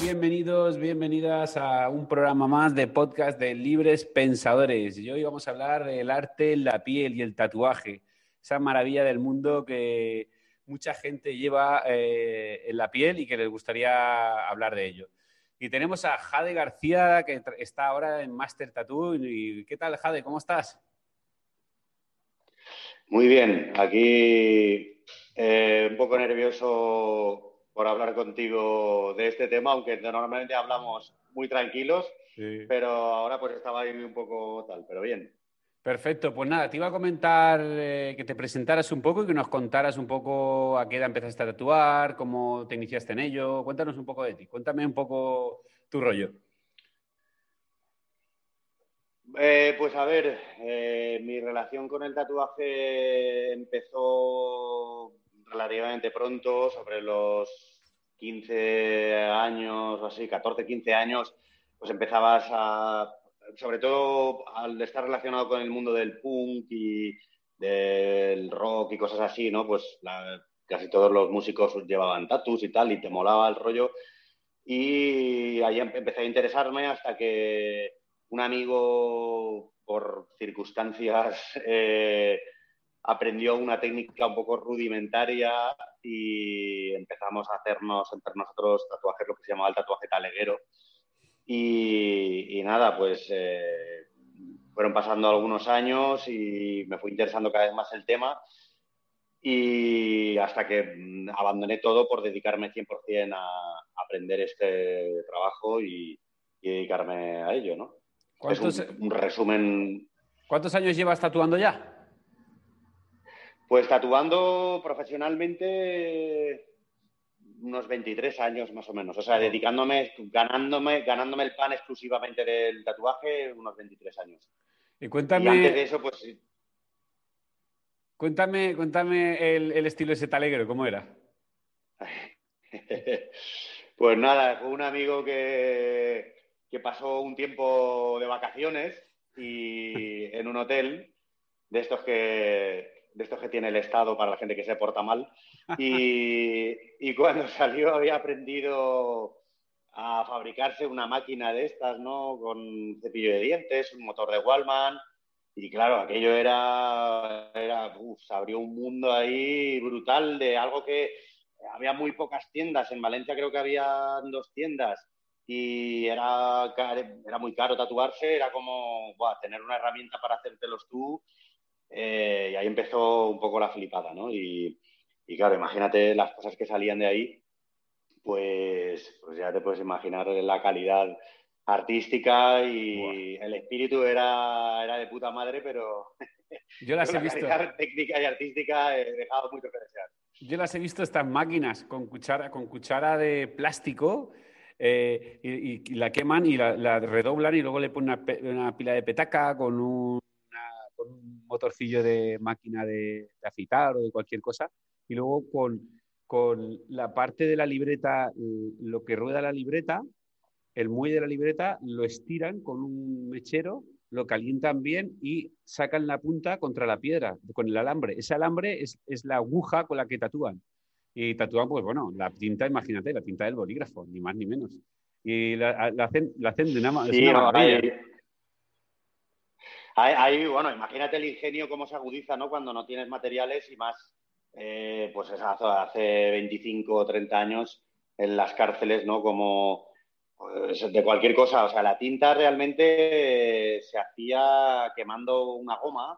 Bienvenidos, bienvenidas a un programa más de podcast de Libres Pensadores. Y hoy vamos a hablar del arte, la piel y el tatuaje, esa maravilla del mundo que mucha gente lleva eh, en la piel y que les gustaría hablar de ello. Y tenemos a Jade García, que está ahora en Master Tattoo. ¿Y ¿Qué tal, Jade? ¿Cómo estás? Muy bien, aquí eh, un poco nervioso por hablar contigo de este tema, aunque normalmente hablamos muy tranquilos, pero ahora pues estaba ahí un poco tal, pero bien. Perfecto, pues nada, te iba a comentar eh, que te presentaras un poco y que nos contaras un poco a qué edad empezaste a tatuar, cómo te iniciaste en ello. Cuéntanos un poco de ti, cuéntame un poco tu rollo. Eh, pues a ver, eh, mi relación con el tatuaje empezó relativamente pronto, sobre los 15 años así, 14, 15 años, pues empezabas a sobre todo al estar relacionado con el mundo del punk y del rock y cosas así, ¿no? Pues casi todos los músicos llevaban tatus y tal, y te molaba el rollo. Y ahí empecé a interesarme hasta que un amigo, por circunstancias, eh, aprendió una técnica un poco rudimentaria y empezamos a hacernos entre nosotros tatuajes, lo que se llamaba el tatuaje taleguero, y, nada, pues eh, fueron pasando algunos años y me fui interesando cada vez más el tema y hasta que mm, abandoné todo por dedicarme 100% a aprender este trabajo y, dedicarme a ello, ¿no? Es un, resumen. ¿Cuántos años llevas tatuando ya? Pues tatuando profesionalmente unos 23 años más o menos. O sea, dedicándome, ganándome, ganándome el pan exclusivamente del tatuaje, unos 23 años. Y cuéntame. antes de eso, pues Cuéntame, cuéntame el, estilo ese talegro, ¿cómo era? pues nada, fue un amigo que, que pasó un tiempo de vacaciones y en un hotel de estos que de estos que tiene el Estado para la gente que se porta mal. Y, cuando salió había aprendido a fabricarse una máquina de estas, ¿no? Con cepillo de dientes, un motor de Wallman. Y claro, aquello era, era se abrió un mundo ahí brutal de algo que había muy pocas tiendas. En Valencia creo que había dos tiendas y era, era muy caro tatuarse. Era como tener una herramienta para hacértelos tú eh, y ahí empezó un poco la flipada, ¿no? Y, claro, imagínate las cosas que salían de ahí, pues, pues ya te puedes imaginar la calidad artística y el espíritu era, era de puta madre, pero yo las he visto. técnica y artística he dejado mucho que desear. Yo las he visto estas máquinas con cuchara, con cuchara de plástico eh, y, la queman y la, redoblan y luego le ponen una pila de petaca con un motorcillo de máquina de, afitar o de cualquier cosa, y luego con, con, la parte de la libreta, lo que rueda la libreta, el muelle de la libreta, lo estiran con un mechero, lo calientan bien y sacan la punta contra la piedra con el alambre. Ese alambre es, es la aguja con la que tatúan. Y tatúan, pues bueno, la tinta, imagínate, la tinta del bolígrafo, ni más ni menos. Y la, hacen, la hacen de una, sí. Ahí, bueno, imagínate el ingenio cómo se agudiza, ¿no? Cuando no tienes materiales y más, eh, pues hace 25 o 30 años en las cárceles, ¿no? Como pues, de cualquier cosa. O sea, la tinta realmente se hacía quemando una goma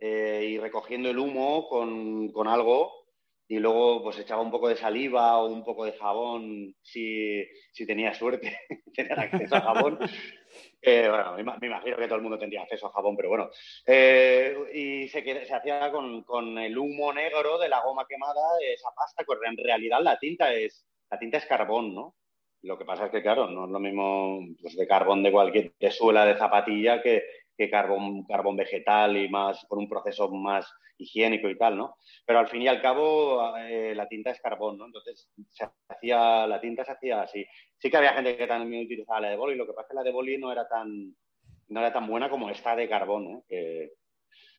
eh, y recogiendo el humo con, con, algo y luego pues echaba un poco de saliva o un poco de jabón si, si tenía suerte, tener acceso a jabón. Eh, bueno, me, imagino que todo el mundo tendría acceso a jabón, pero bueno. Eh, y se, se hacía con, el humo negro de la goma quemada, esa pasta, pues en realidad la tinta es, la tinta es carbón, ¿no? Lo que pasa es que, claro, no es lo mismo pues, de carbón de cualquier de suela de zapatilla que, que carbón, carbón vegetal y más con un proceso más higiénico y tal, ¿no? Pero al fin y al cabo eh, la tinta es carbón, ¿no? Entonces se hacía, la tinta se hacía así. Sí que había gente que también utilizaba la de boli, lo que pasa es que la de boli no era tan, no era tan buena como esta de carbón, ¿eh?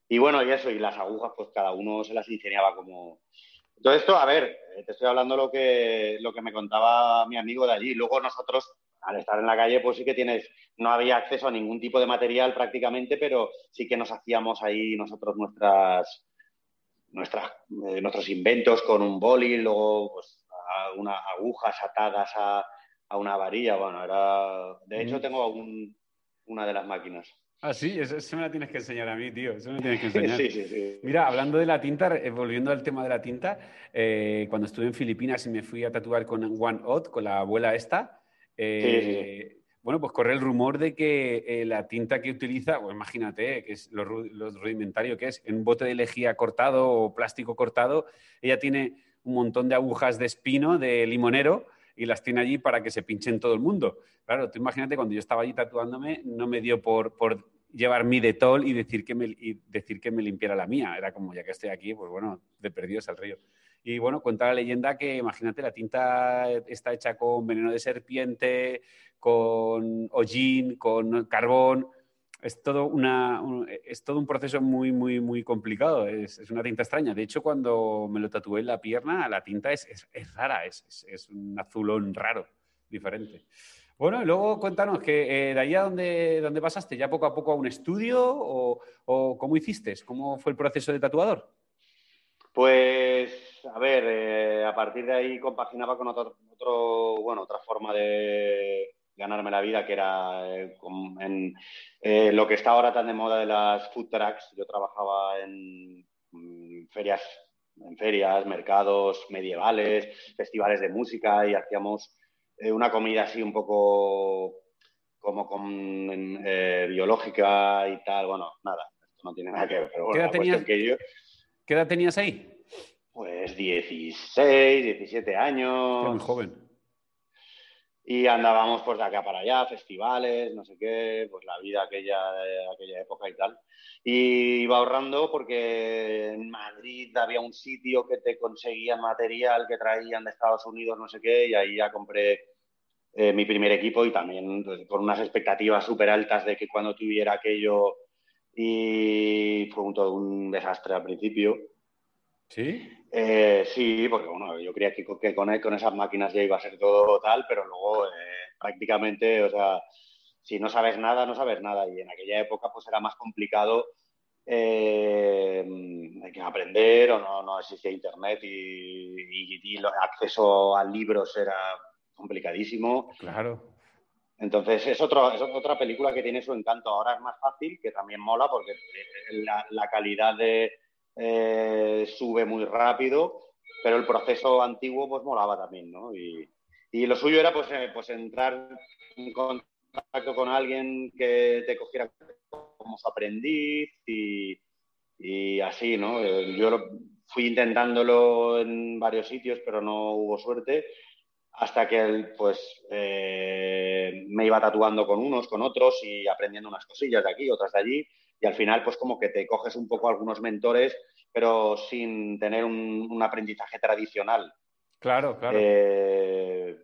y bueno, y eso, y las agujas, pues cada uno se las ingeniaba como... Todo esto, a ver, eh, te estoy hablando lo que, lo que me contaba mi amigo de allí. Luego nosotros, al estar en la calle, pues sí que tienes, no había acceso a ningún tipo de material prácticamente, pero sí que nos hacíamos ahí nosotros nuestras, nuestras, eh, nuestros inventos con un boli, luego pues unas agujas atadas a, a, una varilla. Bueno, era. De hecho, tengo un, una de las máquinas. Ah, sí, eso, me la tienes que enseñar a mí, tío. Eso me tienes que enseñar. sí, sí, sí. Mira, hablando de la tinta, eh, volviendo al tema de la tinta, eh, cuando estuve en Filipinas y me fui a tatuar con One Odd, con la abuela esta, eh, bueno, pues corre el rumor de que la tinta que utiliza, imagínate, que es lo, rudimentario que es, en un bote de lejía cortado o plástico cortado, ella tiene un montón de agujas de espino, de limonero, y las tiene allí para que se pinchen todo el mundo. Claro, tú imagínate, cuando yo estaba allí tatuándome, no me dio por, por llevar mi detol y decir, que me, y decir que me limpiara la mía. Era como, ya que estoy aquí, pues bueno, de perdidos al río. Y bueno, cuenta la leyenda que, imagínate, la tinta está hecha con veneno de serpiente, con hollín, con carbón. Es todo, una, un, es todo un proceso muy, muy, muy complicado. Es, es, una tinta extraña. De hecho, cuando me lo tatué en la pierna, la tinta es, es, rara, es, un azulón raro, diferente. Bueno, luego cuéntanos que eh, de ahí a dónde, pasaste, ya poco a poco a un estudio o, o, cómo hiciste, cómo fue el proceso de tatuador. Pues, a ver, eh, a partir de ahí compaginaba con otro, otro, bueno, otra forma de ganarme la vida, que era eh, en eh, lo que está ahora tan de moda de las food trucks. Yo trabajaba en, en ferias, en ferias, mercados medievales, festivales de música y hacíamos una comida así un poco como con, biológica y tal. Bueno, nada, esto no tiene nada que ver. Pero bueno, ¿Qué, edad tenías, que yo, ¿Qué edad tenías ahí? Pues 16, 17 años. muy joven. Y andábamos pues de acá para allá, festivales, no sé qué, pues la vida aquella, aquella época y tal. Y iba ahorrando porque en Madrid había un sitio que te conseguían material que traían de Estados Unidos, no sé qué, y ahí ya compré eh, mi primer equipo y también pues, con unas expectativas súper altas de que cuando tuviera aquello y fue un, todo un desastre al principio. ¿Sí? Eh, sí, porque bueno, yo creía que, que con, con, esas máquinas ya iba a ser todo tal, pero luego eh, prácticamente, o sea, si no sabes nada, no sabes nada. Y en aquella época pues era más complicado eh, hay que aprender o no, no existía internet y, y, y, el acceso a libros era complicadísimo. Claro. Entonces es, otro, es otra película que tiene su encanto. Ahora es más fácil, que también mola porque la, la calidad de, eh, sube muy rápido, pero el proceso antiguo pues molaba también, ¿no? Y, lo suyo era pues, eh, pues entrar en contacto con alguien que te cogiera como aprendiz y, así, ¿no? Yo fui intentándolo en varios sitios, pero no hubo suerte hasta que él, pues, eh, me iba tatuando con unos, con otros y aprendiendo unas cosillas de aquí, otras de allí. Y al final, pues, como que te coges un poco algunos mentores, pero sin tener un, un aprendizaje tradicional. Claro, claro. Eh,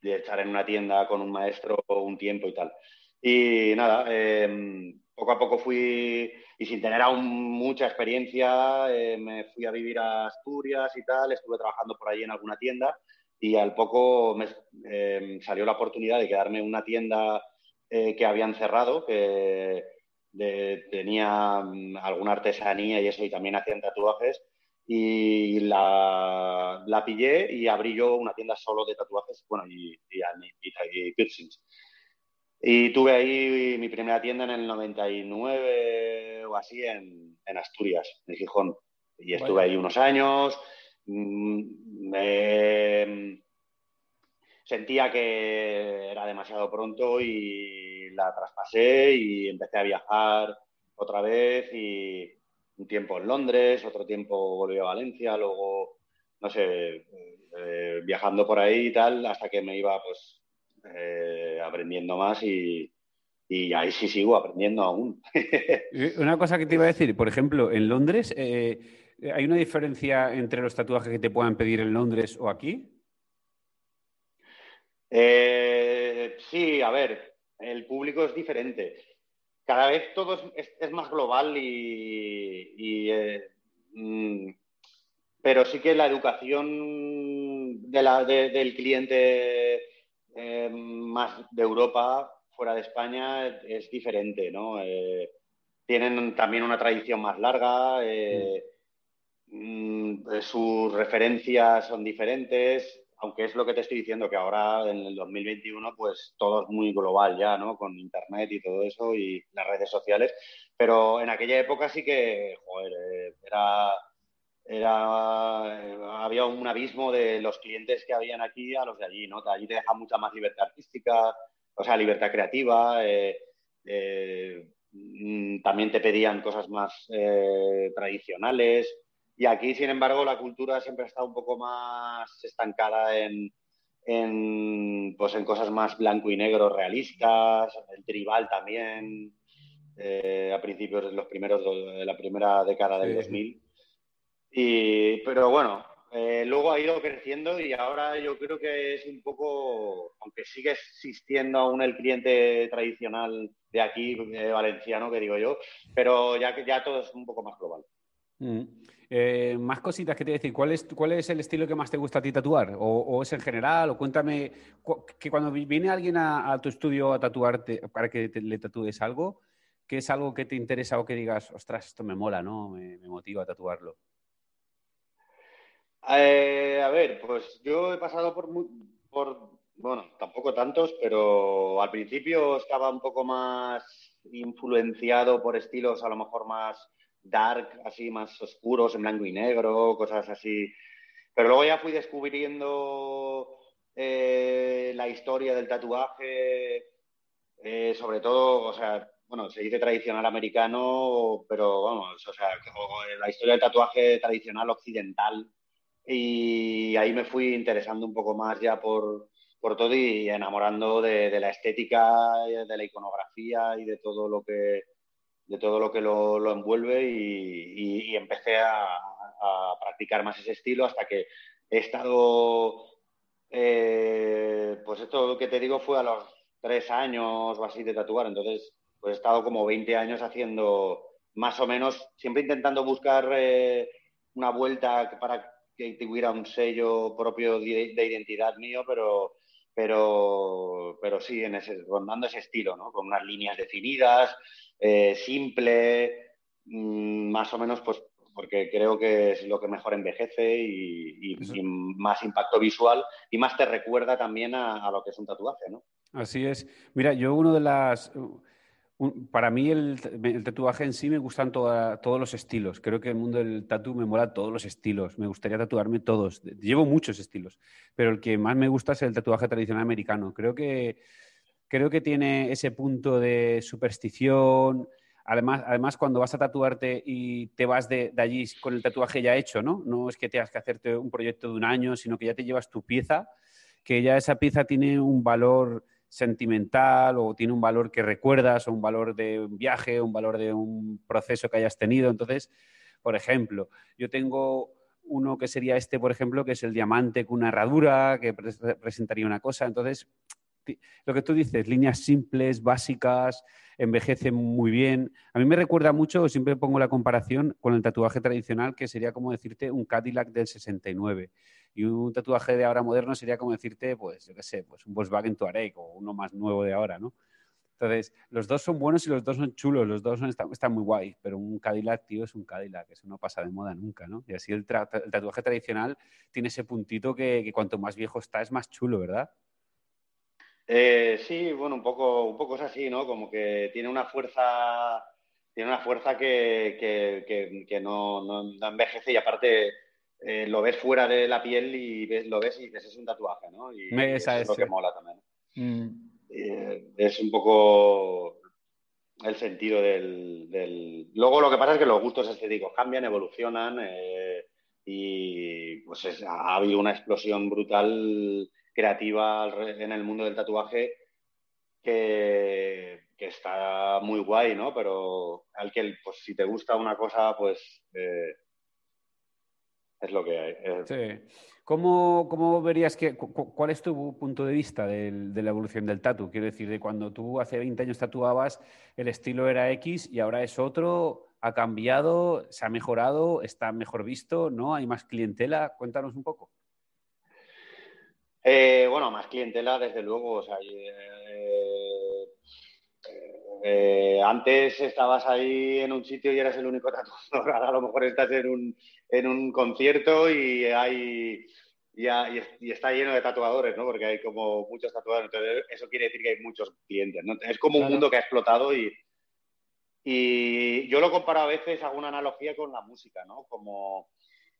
de estar en una tienda con un maestro un tiempo y tal. Y nada, eh, poco a poco fui, y sin tener aún mucha experiencia, eh, me fui a vivir a Asturias y tal, estuve trabajando por ahí en alguna tienda y al poco me eh, salió la oportunidad de quedarme en una tienda eh, que habían cerrado, que de, tenía um, alguna artesanía y eso, y también hacían tatuajes, y la, la, pillé y abrí yo una tienda solo de tatuajes, bueno, y, y, y, y piercings. Y tuve ahí mi primera tienda en el 99 o así en, en Asturias, en Gijón. Y estuve bueno. ahí unos años, me sentía que era demasiado pronto y la traspasé y empecé a viajar otra vez y un tiempo en Londres, otro tiempo volví a Valencia, luego, no sé, eh, viajando por ahí y tal, hasta que me iba pues eh, aprendiendo más y, y, ahí sí sigo aprendiendo aún. Una cosa que te iba a decir, por ejemplo, en Londres... Eh ¿Hay una diferencia entre los tatuajes que te puedan pedir en Londres o aquí? Eh, sí, a ver, el público es diferente. cada vez todo es, más global y, eh, mm, pero sí que la educación del cliente eh, más de Europa, fuera de España, es diferente, ¿no? Eh, tienen también una tradición más larga, mm, sus referencias son diferentes, aunque es lo que te estoy diciendo, que ahora en el 2021 pues todo es muy global ya, ¿no? Con Internet y todo eso y las redes sociales, pero en aquella época sí que, joder, eh, era, era, había un abismo de los clientes que habían aquí a los de allí, ¿no? Allí te deja mucha más libertad artística, o sea, libertad creativa, eh, eh, mm, también te pedían cosas más tradicionales, y aquí, sin embargo, la cultura siempre ha estado un poco más estancada en, pues en cosas más blanco y negro realistas, el tribal también, eh, a principios de los primeros de la primera década del 2000. Y, pero bueno, eh, luego ha ido creciendo y ahora yo creo que es un poco, aunque sigue existiendo aún el cliente tradicional de aquí, valenciano, que digo yo, pero ya, ya todo es un poco más global. Mm. Eh, más cositas que te decir. ¿Cuál es, ¿Cuál es el estilo que más te gusta a ti tatuar? ¿O, es en general? O cuéntame que cuando viene alguien a, tu estudio a tatuarte para que le tatúes algo, ¿qué es algo que te interesa o que digas, ostras, esto me mola, ¿no? Me, motiva a tatuarlo. Eh, a ver, pues yo he pasado por, bueno, tampoco tantos, pero al principio estaba un poco más influenciado por estilos a lo mejor más dark, así más oscuros, en blanco y negro, cosas así. Pero luego ya fui descubriendo eh, la historia del tatuaje, eh, sobre todo, o sea, bueno, se dice tradicional americano, pero vamos, o sea, la historia del tatuaje tradicional occidental. Y ahí me fui interesando un poco más ya por, por todo y enamorando de, la estética, de la iconografía y de todo lo que, de todo lo que lo, envuelve y, empecé a, practicar más ese estilo hasta que he estado, eh, pues esto que te digo fue a los tres años o así de tatuar, entonces pues he estado como 20 años haciendo más o menos, siempre intentando buscar eh, una vuelta para que tuviera un sello propio de, identidad mío, pero, pero, pero sí, en ese, rondando ese estilo, ¿no? Con unas líneas definidas, eh, simple, mm, más o menos, pues porque creo que es lo que mejor envejece y, más impacto visual y más te recuerda también a, lo que es un tatuaje, ¿no? Así es. Mira, yo uno de las... para mí el, tatuaje en sí me gustan todos los estilos. Creo que el mundo del tatu me mola todos los estilos. Me gustaría tatuarme todos. Llevo muchos estilos, pero el que más me gusta es el tatuaje tradicional americano. Creo que creo que tiene ese punto de superstición. Además, además, cuando vas a tatuarte y te vas de, allí con el tatuaje ya hecho, ¿no? No es que tengas que hacerte un proyecto de un año, sino que ya te llevas tu pieza, que ya esa pieza tiene un valor sentimental o tiene un valor que recuerdas o un valor de un viaje, un valor de un proceso que hayas tenido. Entonces, por ejemplo, yo tengo uno que sería este, por ejemplo, que es el diamante con una herradura, que presentaría una cosa. Entonces, lo que tú dices, líneas simples, básicas, envejecen muy bien. A mí me recuerda mucho, siempre pongo la comparación con el tatuaje tradicional, que sería como decirte un Cadillac del 69. Y un tatuaje de ahora moderno sería como decirte, pues, yo qué sé, pues un Volkswagen Touareg o uno más nuevo de ahora, ¿no? Entonces, los dos son buenos y los dos son chulos, los dos están, muy guay, pero un Cadillac, tío, es un Cadillac, eso no pasa de moda nunca, ¿no? Y así el, tatuaje tradicional tiene ese puntito que, cuanto más viejo está es más chulo, ¿verdad? Eh, sí, bueno, un poco, un poco es así, ¿no? Como que tiene una fuerza, tiene una fuerza que, no, no, envejece y aparte eh, lo ves fuera de la piel y ves, lo ves y dices es un tatuaje, ¿no? Y eso es lo que mola también. Mm. Eh, es un poco el sentido del, Luego lo que pasa es que los gustos estéticos cambian, evolucionan y pues ha habido una explosión brutal creativa en el mundo del tatuaje que, está muy guay, ¿no? Pero al que, pues si te gusta una cosa, pues, eh, es lo que hay. Sí. ¿Cómo, verías que, cuál es tu punto de vista de, la evolución del tatu? Quiero decir, de cuando tú hace 20 años tatuabas, el estilo era X y ahora es otro, ha cambiado, se ha mejorado, está mejor visto, ¿no? Hay más clientela. Cuéntanos un poco. Eh, bueno, más clientela, desde luego. O sea, eh, eh, antes estabas ahí en un sitio y eras el único tatuador. Ahora a lo mejor estás en un, en un concierto y hay y, está lleno de tatuadores, ¿no? Porque hay como muchos tatuadores. Entonces, eso quiere decir que hay muchos clientes, ¿no? Es como un mundo que ha explotado y, y yo lo comparo a veces, hago una analogía con la música, ¿no? Como,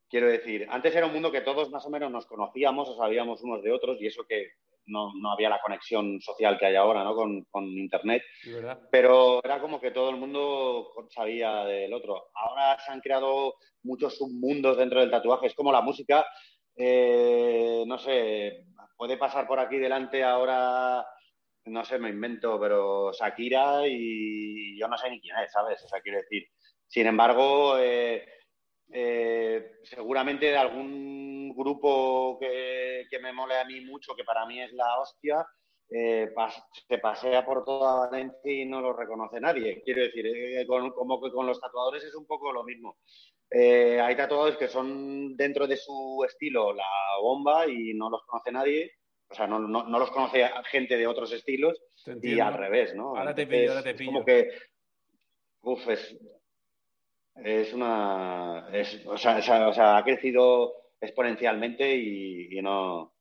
quiero decir, antes era un mundo que todos más o menos nos conocíamos o sabíamos unos de otros y eso que no, no había la conexión social que hay ahora, ¿no? Con, con Internet. Pero era como que todo el mundo sabía del otro. Ahora se han creado muchos submundos dentro del tatuaje. Es como la música eh, no sé, puede pasar por aquí delante ahora, no sé, me invento, pero Shakira y yo no sé ni quién es, ¿sabes? O sea, quiero decir, sin embargo, eh, eh, seguramente de algún grupo que, me mole a mí mucho, que para mí es la hostia, se pasea por toda Valencia y no lo reconoce nadie. Quiero decir, como que con los tatuadores es un poco lo mismo. Eh, hay tatuadores que son dentro de su estilo la bomba y no los conoce nadie. O sea, no, los conoce gente de otros estilos y al revés, ¿no? Ahora te pillo, ahora te pillo. como que, uf, es, una... o, sea, ha crecido exponencialmente y no,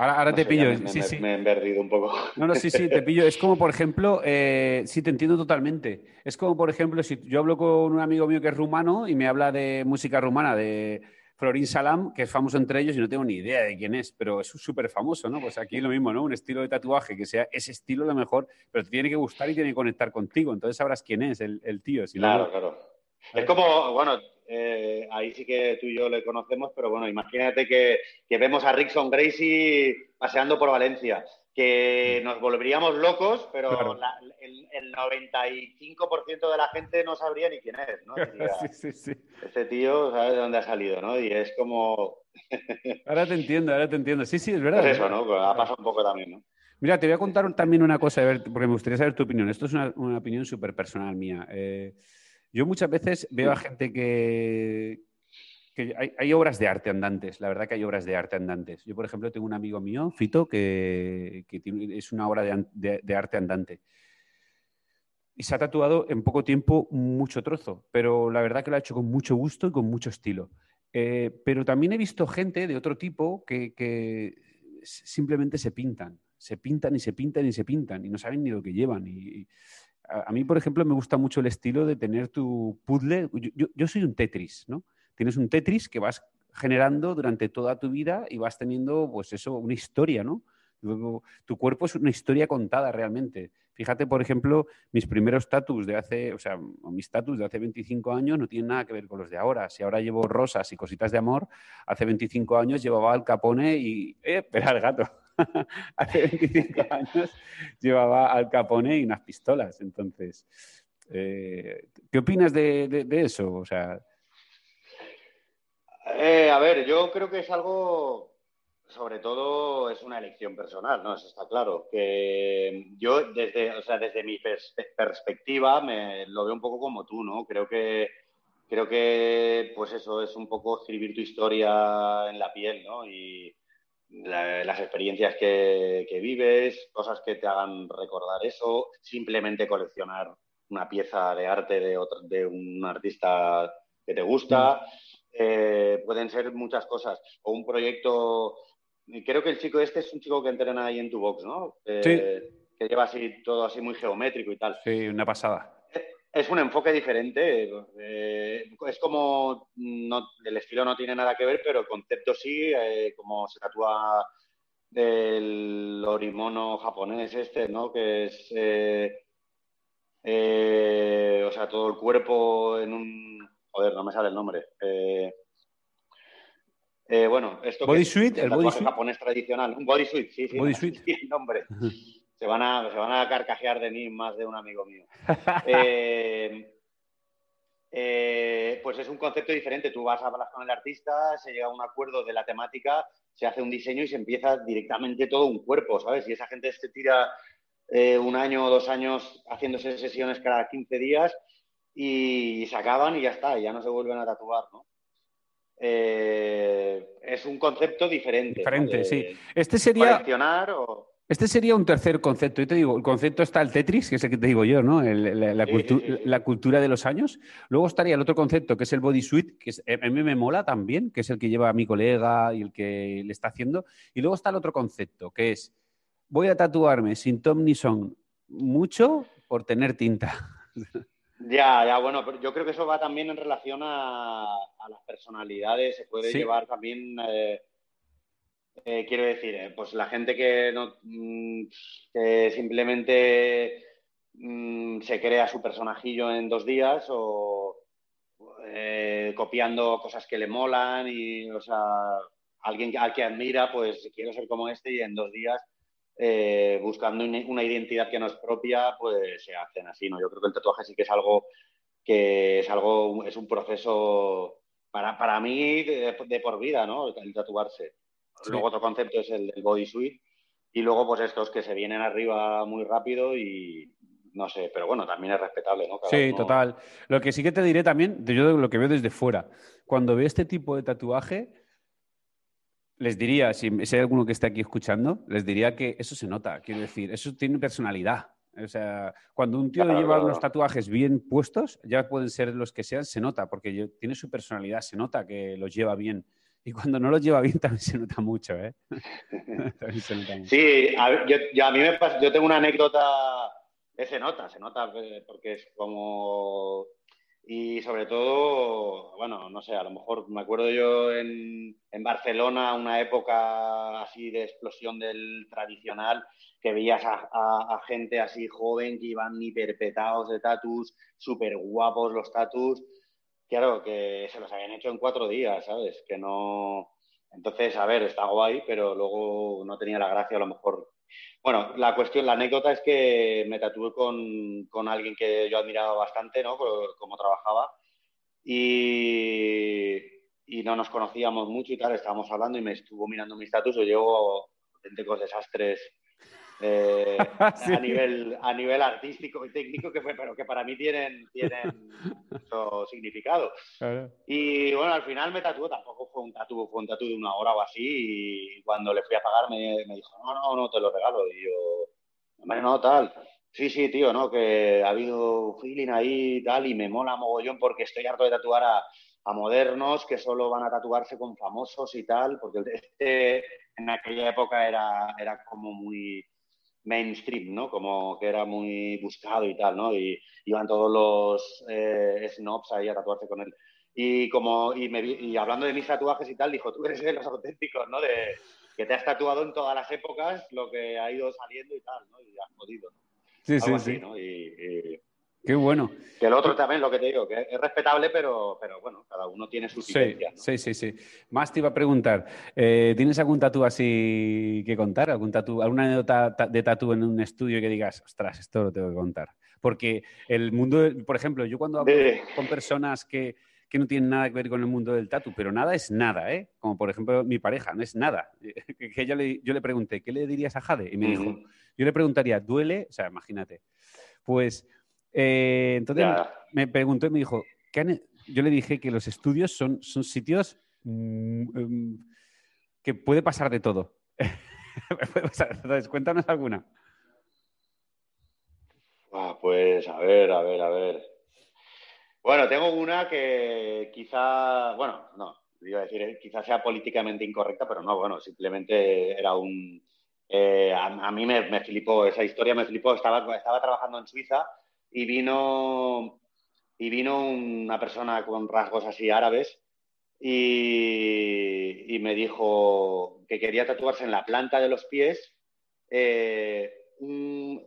Ahora, te pillo. Me, sí, sí. me, he perdido un poco. No, no, sí, sí, te pillo. Es como, por ejemplo, eh, sí, te entiendo totalmente. Es como, por ejemplo, si yo hablo con un amigo mío que es rumano y me habla de música rumana, de Florin Salam, que es famoso entre ellos y no tengo ni idea de quién es, pero es súper famoso, ¿no? Pues aquí lo mismo, ¿no? Un estilo de tatuaje que sea ese estilo lo mejor, pero te tiene que gustar y tiene que conectar contigo. Entonces sabrás quién es el, tío. claro, claro. Es como, bueno, eh, ahí sí que tú y yo le conocemos, pero bueno, imagínate que, vemos a Rickson Gracie paseando por Valencia, que nos volveríamos locos, pero el, 95% de la gente no sabría ni quién es, ¿no? sí, sí, sí. Este tío, ¿sabes de dónde ha salido, no? Y es como... ahora te entiendo, ahora te entiendo. Sí, sí, es verdad. Es eso, ¿no? Pues ha pasado un poco también, ¿no? Mira, te voy a contar también una cosa, porque me gustaría saber tu opinión. Esto es una, opinión súper personal mía. Eh, yo muchas veces veo a gente que, hay, obras de arte andantes, la verdad que hay obras de arte andantes. Yo, por ejemplo, tengo un amigo mío, Fito, que, es una obra de, arte andante. Y se ha tatuado en poco tiempo mucho trozo, pero la verdad que lo ha hecho con mucho gusto y con mucho estilo. Eh, pero también he visto gente de otro tipo que, simplemente se pintan, se pintan y se pintan y se pintan y no saben ni lo que llevan. y a, mí, por ejemplo, me gusta mucho el estilo de tener tu puzzle. Yo, soy un Tetris, ¿no? Tienes un Tetris que vas generando durante toda tu vida y vas teniendo, pues eso, una historia, ¿no? tu cuerpo es una historia contada realmente. Fíjate, por ejemplo, mis primeros tatus de hace, o sea, mis tatus de hace 25 años no tienen nada que ver con los de ahora. Si ahora llevo rosas y cositas de amor, hace 25 años llevaba al capone y... ¡Eh, espera el gato! hace 25 años llevaba al Capone y unas pistolas. Entonces, eh, ¿qué opinas de, eso? O sea... Eh, a ver, yo creo que es algo, sobre todo es una elección personal, ¿no? Eso está claro. Que yo desde, o sea, desde mi perspectiva me lo veo un poco como tú, ¿no? Creo que creo que pues eso es un poco escribir tu historia en la piel, ¿no? Y, las experiencias que, vives, cosas que te hagan recordar eso, simplemente coleccionar una pieza de arte de, de un artista que te gusta. Eh, pueden ser muchas cosas. O un proyecto. Creo que el chico este es un chico que entrena ahí en tu box, ¿no? Que lleva así todo así muy geométrico y tal. Sí, una pasada es un enfoque diferente. Eh, es como, el estilo no tiene nada que ver, pero el concepto sí, eh, como se tatúa el orimono japonés este, ¿no? Que es, eh, o sea, todo el cuerpo en un... Joder, no me sale el nombre. bueno, esto body suite, el, body japonés tradicional. Un body suite, sí, sí. Body suite. el nombre. se van a, se van a carcajear de mí más de un amigo mío. Eh, eh, pues es un concepto diferente. Tú vas a hablar con el artista, se llega a un acuerdo de la temática, se hace un diseño y se empieza directamente todo un cuerpo, ¿sabes? Y esa gente se tira eh, un año o dos años haciéndose sesiones cada 15 días y se acaban y ya está, ya no se vuelven a tatuar, ¿no? Eh, es un concepto diferente. Diferente, sí. Este sería. O... Este sería un tercer concepto. Yo te digo, el concepto está el Tetris, que es el que te digo yo, ¿no? la, cultura de los años. Luego estaría el otro concepto, que es el bodysuit, que a mí me mola también, que es el que lleva a mi colega y el que le está haciendo. Y luego está el otro concepto, que es, voy a tatuarme sin Tom ni son mucho por tener tinta. Ya, ya, bueno, pero yo creo que eso va también en relación a, las personalidades, se puede llevar también, eh, eh, quiero decir, eh, pues la gente que, no, mm, simplemente mm, se crea su personajillo en dos días o copiando cosas que le molan y, o sea, alguien al que admira, pues quiero ser como este y en dos días eh, buscando una identidad que no es propia, pues se hacen así, ¿no? Yo creo que el tatuaje sí que es algo que es algo, es un proceso para, para mí de, por vida, ¿no? El, tatuarse. Luego otro concepto es el del bodysuit y luego pues estos que se vienen arriba muy rápido y no sé, pero bueno, también es respetable, ¿no? sí, total. Lo que sí que te diré también, yo lo que veo desde fuera, cuando veo este tipo de tatuaje, les diría, si, hay alguno que esté aquí escuchando, les diría que eso se nota, quiero decir, eso tiene personalidad. O sea, cuando un tío lleva unos tatuajes bien puestos, ya pueden ser los que sean, se nota, porque tiene su personalidad, se nota que los lleva bien. Y cuando no los lleva bien también se nota mucho, ¿eh? Sí, a, yo, a mí me pasa, yo tengo una anécdota que se nota, se nota, eh, porque es como y sobre todo, bueno, no sé, a lo mejor me acuerdo yo en, en, Barcelona, una época así de explosión del tradicional, que veías a, gente así joven que iban hiperpetados de tatus, súper guapos los tatus. Claro, que se los habían hecho en cuatro días, ¿sabes? Que no. Entonces, a ver, está guay, pero luego no tenía la gracia a lo mejor bueno, la cuestión, la anécdota es que me tatué con, alguien que yo admiraba bastante, ¿no? Como trabajaba. Y, y, no nos conocíamos mucho y tal, estábamos hablando y me estuvo mirando mis tatuos. Yo llevo auténticos desastres eh, a, nivel, a nivel artístico y técnico, que pero que para mí tienen, tienen mucho significado. Y bueno, al final me tatuó, tampoco fue un tatu, fue un tatu de una hora o así, y cuando le fui a pagar me, me dijo, no, no, no, te lo regalo. Y yo, no, no, tal. Sí, sí, tío, ¿no? Que ha habido feeling ahí y tal, y me mola mogollón porque estoy harto de tatuar a, a modernos que solo van a tatuarse con famosos y tal, porque este en aquella época era, era como muy mainstream, ¿no? Como que era muy buscado y tal, ¿no? Y iban todos los eh, snobs ahí a tatuarse con él. Y como y, me, y hablando de mis tatuajes y tal, dijo, tú eres de los auténticos, ¿no? De que te has tatuado en todas las épocas lo que ha ido saliendo y tal, ¿no? Y has podido, ¿no? Sí, sí, sí. ¿no? y, Qué bueno. Que el otro también, lo que te digo, que es respetable, pero, pero bueno, cada uno tiene su sí, Sí, sí, sí. Más te iba a preguntar, eh, ¿tienes algún tatú así que contar? ¿Algún tatú, ¿Alguna anécdota de tatú en un estudio que digas, ostras, esto lo tengo que contar? Porque el mundo, por ejemplo, yo cuando hablo con personas que, que, no tienen nada que ver con el mundo del tatu, pero nada es nada, ¿eh? Como por ejemplo mi pareja, no es nada. que yo le, yo le pregunté, ¿qué le dirías a Jade? Y me dijo, yo le preguntaría, ¿duele? O sea, imagínate. Pues eh, entonces me preguntó y me dijo, yo le dije que los estudios son, son sitios mm, em, que puede pasar de todo. Entonces, cuéntanos alguna. Ah, pues a ver, a ver, a ver. Bueno, tengo una que quizá, bueno, no, iba a decir, eh, quizá sea políticamente incorrecta, pero no, bueno, simplemente era un... Eh, a, mí me, me, flipó, esa historia me flipó. Estaba, estaba trabajando en Suiza y vino, y vino una persona con rasgos así árabes y, me dijo que quería tatuarse en la planta de los pies, eh,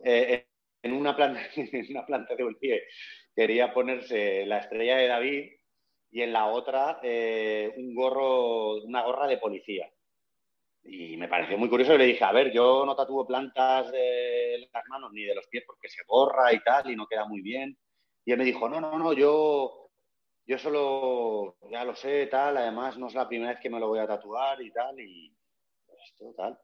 eh, en, una planta, en una planta de un pie quería ponerse la estrella de David y en la otra eh, un gorro, una gorra de policía. Y me pareció muy curioso y le dije, a ver, yo no tatúo plantas de las manos ni de los pies porque se borra y tal y no queda muy bien. Y él me dijo, no, no, no, yo yo solo, ya lo sé, tal, además no es la primera vez que me lo voy a tatuar y tal, y esto, tal.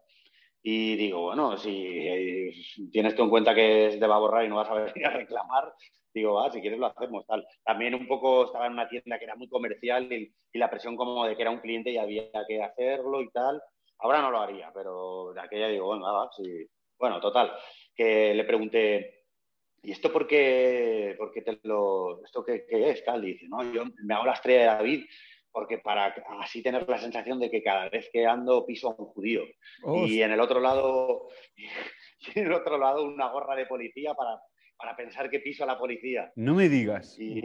Y digo, bueno, si tienes tú en cuenta que de va a borrar y no vas a venir a reclamar, digo, ah, si quieres lo hacemos, tal. También un poco estaba en una tienda que era muy comercial y, la presión como de que era un cliente y había que hacerlo y tal. Ahora no lo haría, pero de aquella digo, bueno, va, sí. Bueno, total, que le pregunté, ¿y esto por qué, por qué te lo, esto qué, qué es? Tal, y dice, no, yo me hago la estrella de David porque para así tener la sensación de que cada vez que ando piso a un judío. Y en el otro lado, y en el otro lado una gorra de policía para, para pensar que piso a la policía. No me digas. Y,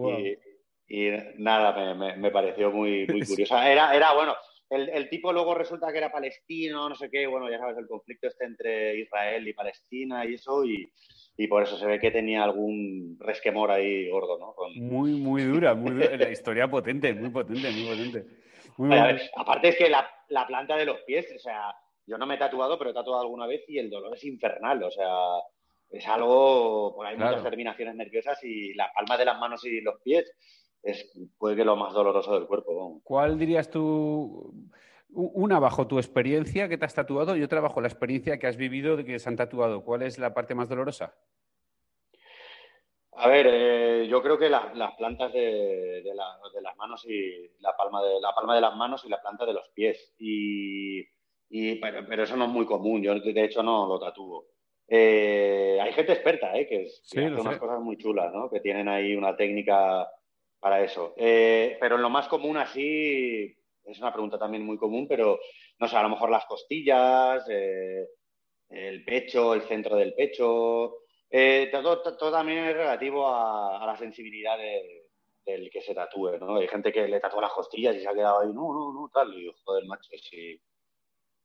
nada, me, pareció muy, muy curioso. Era, era bueno, el, el, tipo luego resulta que era palestino, no sé qué, bueno, ya sabes, el conflicto este entre Israel y Palestina y eso, y, y por eso se ve que tenía algún resquemor ahí gordo, ¿no? Muy, muy dura, muy dura. La historia potente, muy potente, muy potente. aparte es que la, la, planta de los pies, o sea, yo no me he tatuado, pero he tatuado alguna vez y el dolor es infernal, o sea, es algo, por hay muchas terminaciones nerviosas y la palma de las manos y los pies es puede que lo más doloroso del cuerpo. ¿Cuál dirías tú? Una bajo tu experiencia que te has tatuado y otra bajo la experiencia que has vivido de que se han tatuado. ¿Cuál es la parte más dolorosa? A ver, eh, yo creo que las plantas de, las manos y la palma de la palma de las manos y la planta de los pies. Y, pero, eso no es muy común. Yo de hecho no lo tatúo. Eh, hay gente experta, eh, que, hace unas cosas muy chulas, ¿no? Que tienen ahí una técnica para eso. pero en lo más común así es una pregunta también muy común, pero no sé, a lo mejor las costillas, eh, el pecho, el centro del pecho, eh, todo, todo, también es relativo a, la sensibilidad del que se tatúe, ¿no? Hay gente que le tatúa las costillas y se ha quedado ahí, no, no, no, tal, y joder, macho, sí.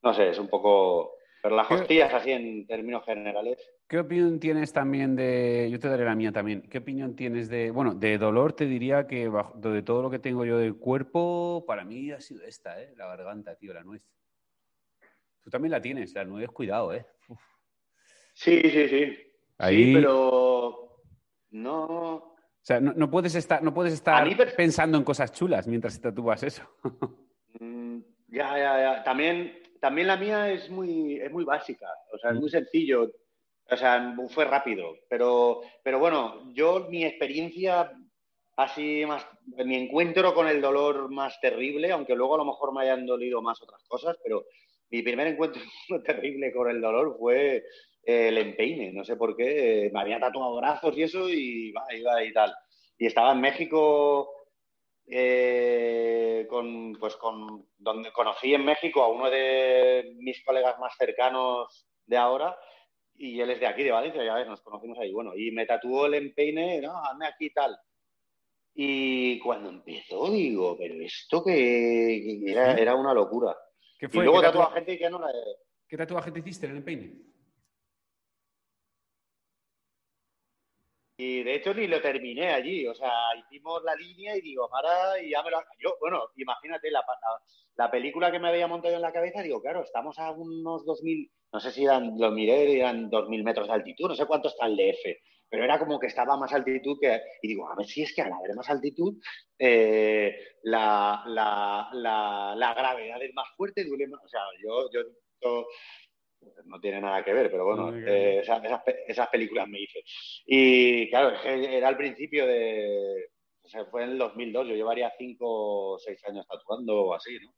No sé, es un poco pero las costillas, así en términos generales. ¿Qué opinión tienes también de.? Yo te daré la mía también. ¿Qué opinión tienes de.? Bueno, de dolor te diría que de todo lo que tengo yo del cuerpo, para mí ha sido esta, ¿eh? La garganta, tío, la nuez. Tú también la tienes, la nuez, cuidado, ¿eh? Sí, sí, sí. Ahí... Sí, pero. No. O sea, no, puedes estar, no puedes estar pensando en cosas chulas mientras te tatúas eso. Mm, ya, ya, ya. También también la mía es muy, es muy básica, o sea, es muy sencillo, o sea, fue rápido, pero, pero bueno, yo mi experiencia así más, mi encuentro con el dolor más terrible, aunque luego a lo mejor me hayan dolido más otras cosas, pero mi primer encuentro terrible con el dolor fue el empeine, no sé por qué, me había tatuado brazos y eso y va, iba y tal. Y estaba en México eh, con, pues con, donde conocí en México a uno de mis colegas más cercanos de ahora y él es de aquí, de Valencia, ya ves, nos conocimos ahí. Bueno, y me tatuó el empeine, no, hazme aquí tal. Y cuando empezó, digo, pero esto que, era, una locura. ¿Qué fue? Y luego tatuaje gente que no la... ¿Qué tatuaje te hiciste en el empeine? Y de hecho ni lo terminé allí, o sea, hicimos la línea y digo, para, y ya me lo... Yo, bueno, imagínate la, la, película que me había montado en la cabeza, digo, claro, estamos a unos 2.000, no sé si eran, lo miré, eran 2.000 metros de altitud, no sé cuánto está el DF, pero era como que estaba a más altitud que... Y digo, a ver si es que al haber más altitud, eh, la, la, la, gravedad es más fuerte, duele más, o sea, yo... yo no tiene nada que ver, pero bueno, eh, esas, películas me hice. Y claro, era al principio de. O sea, fue en el 2002, yo llevaría 5 o 6 años tatuando o así, ¿no?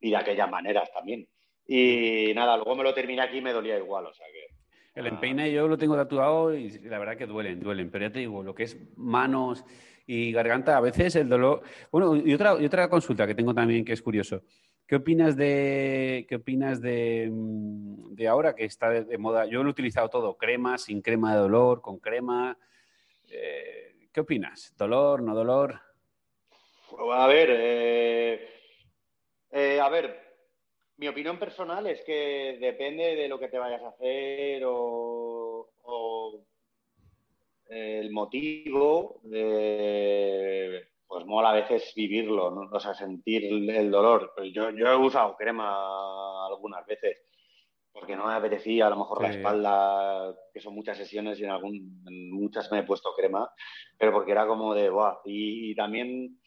Y de aquellas maneras también. Y nada, luego me lo terminé aquí y me dolía igual, o sea que. El empeine yo lo tengo tatuado y la verdad que duelen, duelen. Pero ya te digo, lo que es manos y garganta, a veces el dolor. Bueno, y otra, y otra consulta que tengo también que es curioso. ¿Qué opinas de qué opinas de, mm, ahora que está de, moda? Yo lo he utilizado todo, crema, sin crema de dolor, con crema. Eh, ¿Qué opinas? ¿Dolor, no dolor? A ver, eh, eh, a ver, mi opinión personal es que depende de lo que te vayas a hacer o el motivo de pues mola a veces vivirlo, ¿no? o sea, sentir el dolor. Pues yo, yo he usado crema algunas veces, porque no me apetecía a lo mejor la espalda, que son muchas sesiones y en, algún, muchas me he puesto crema, pero porque era como de, ¡buah! Y, también,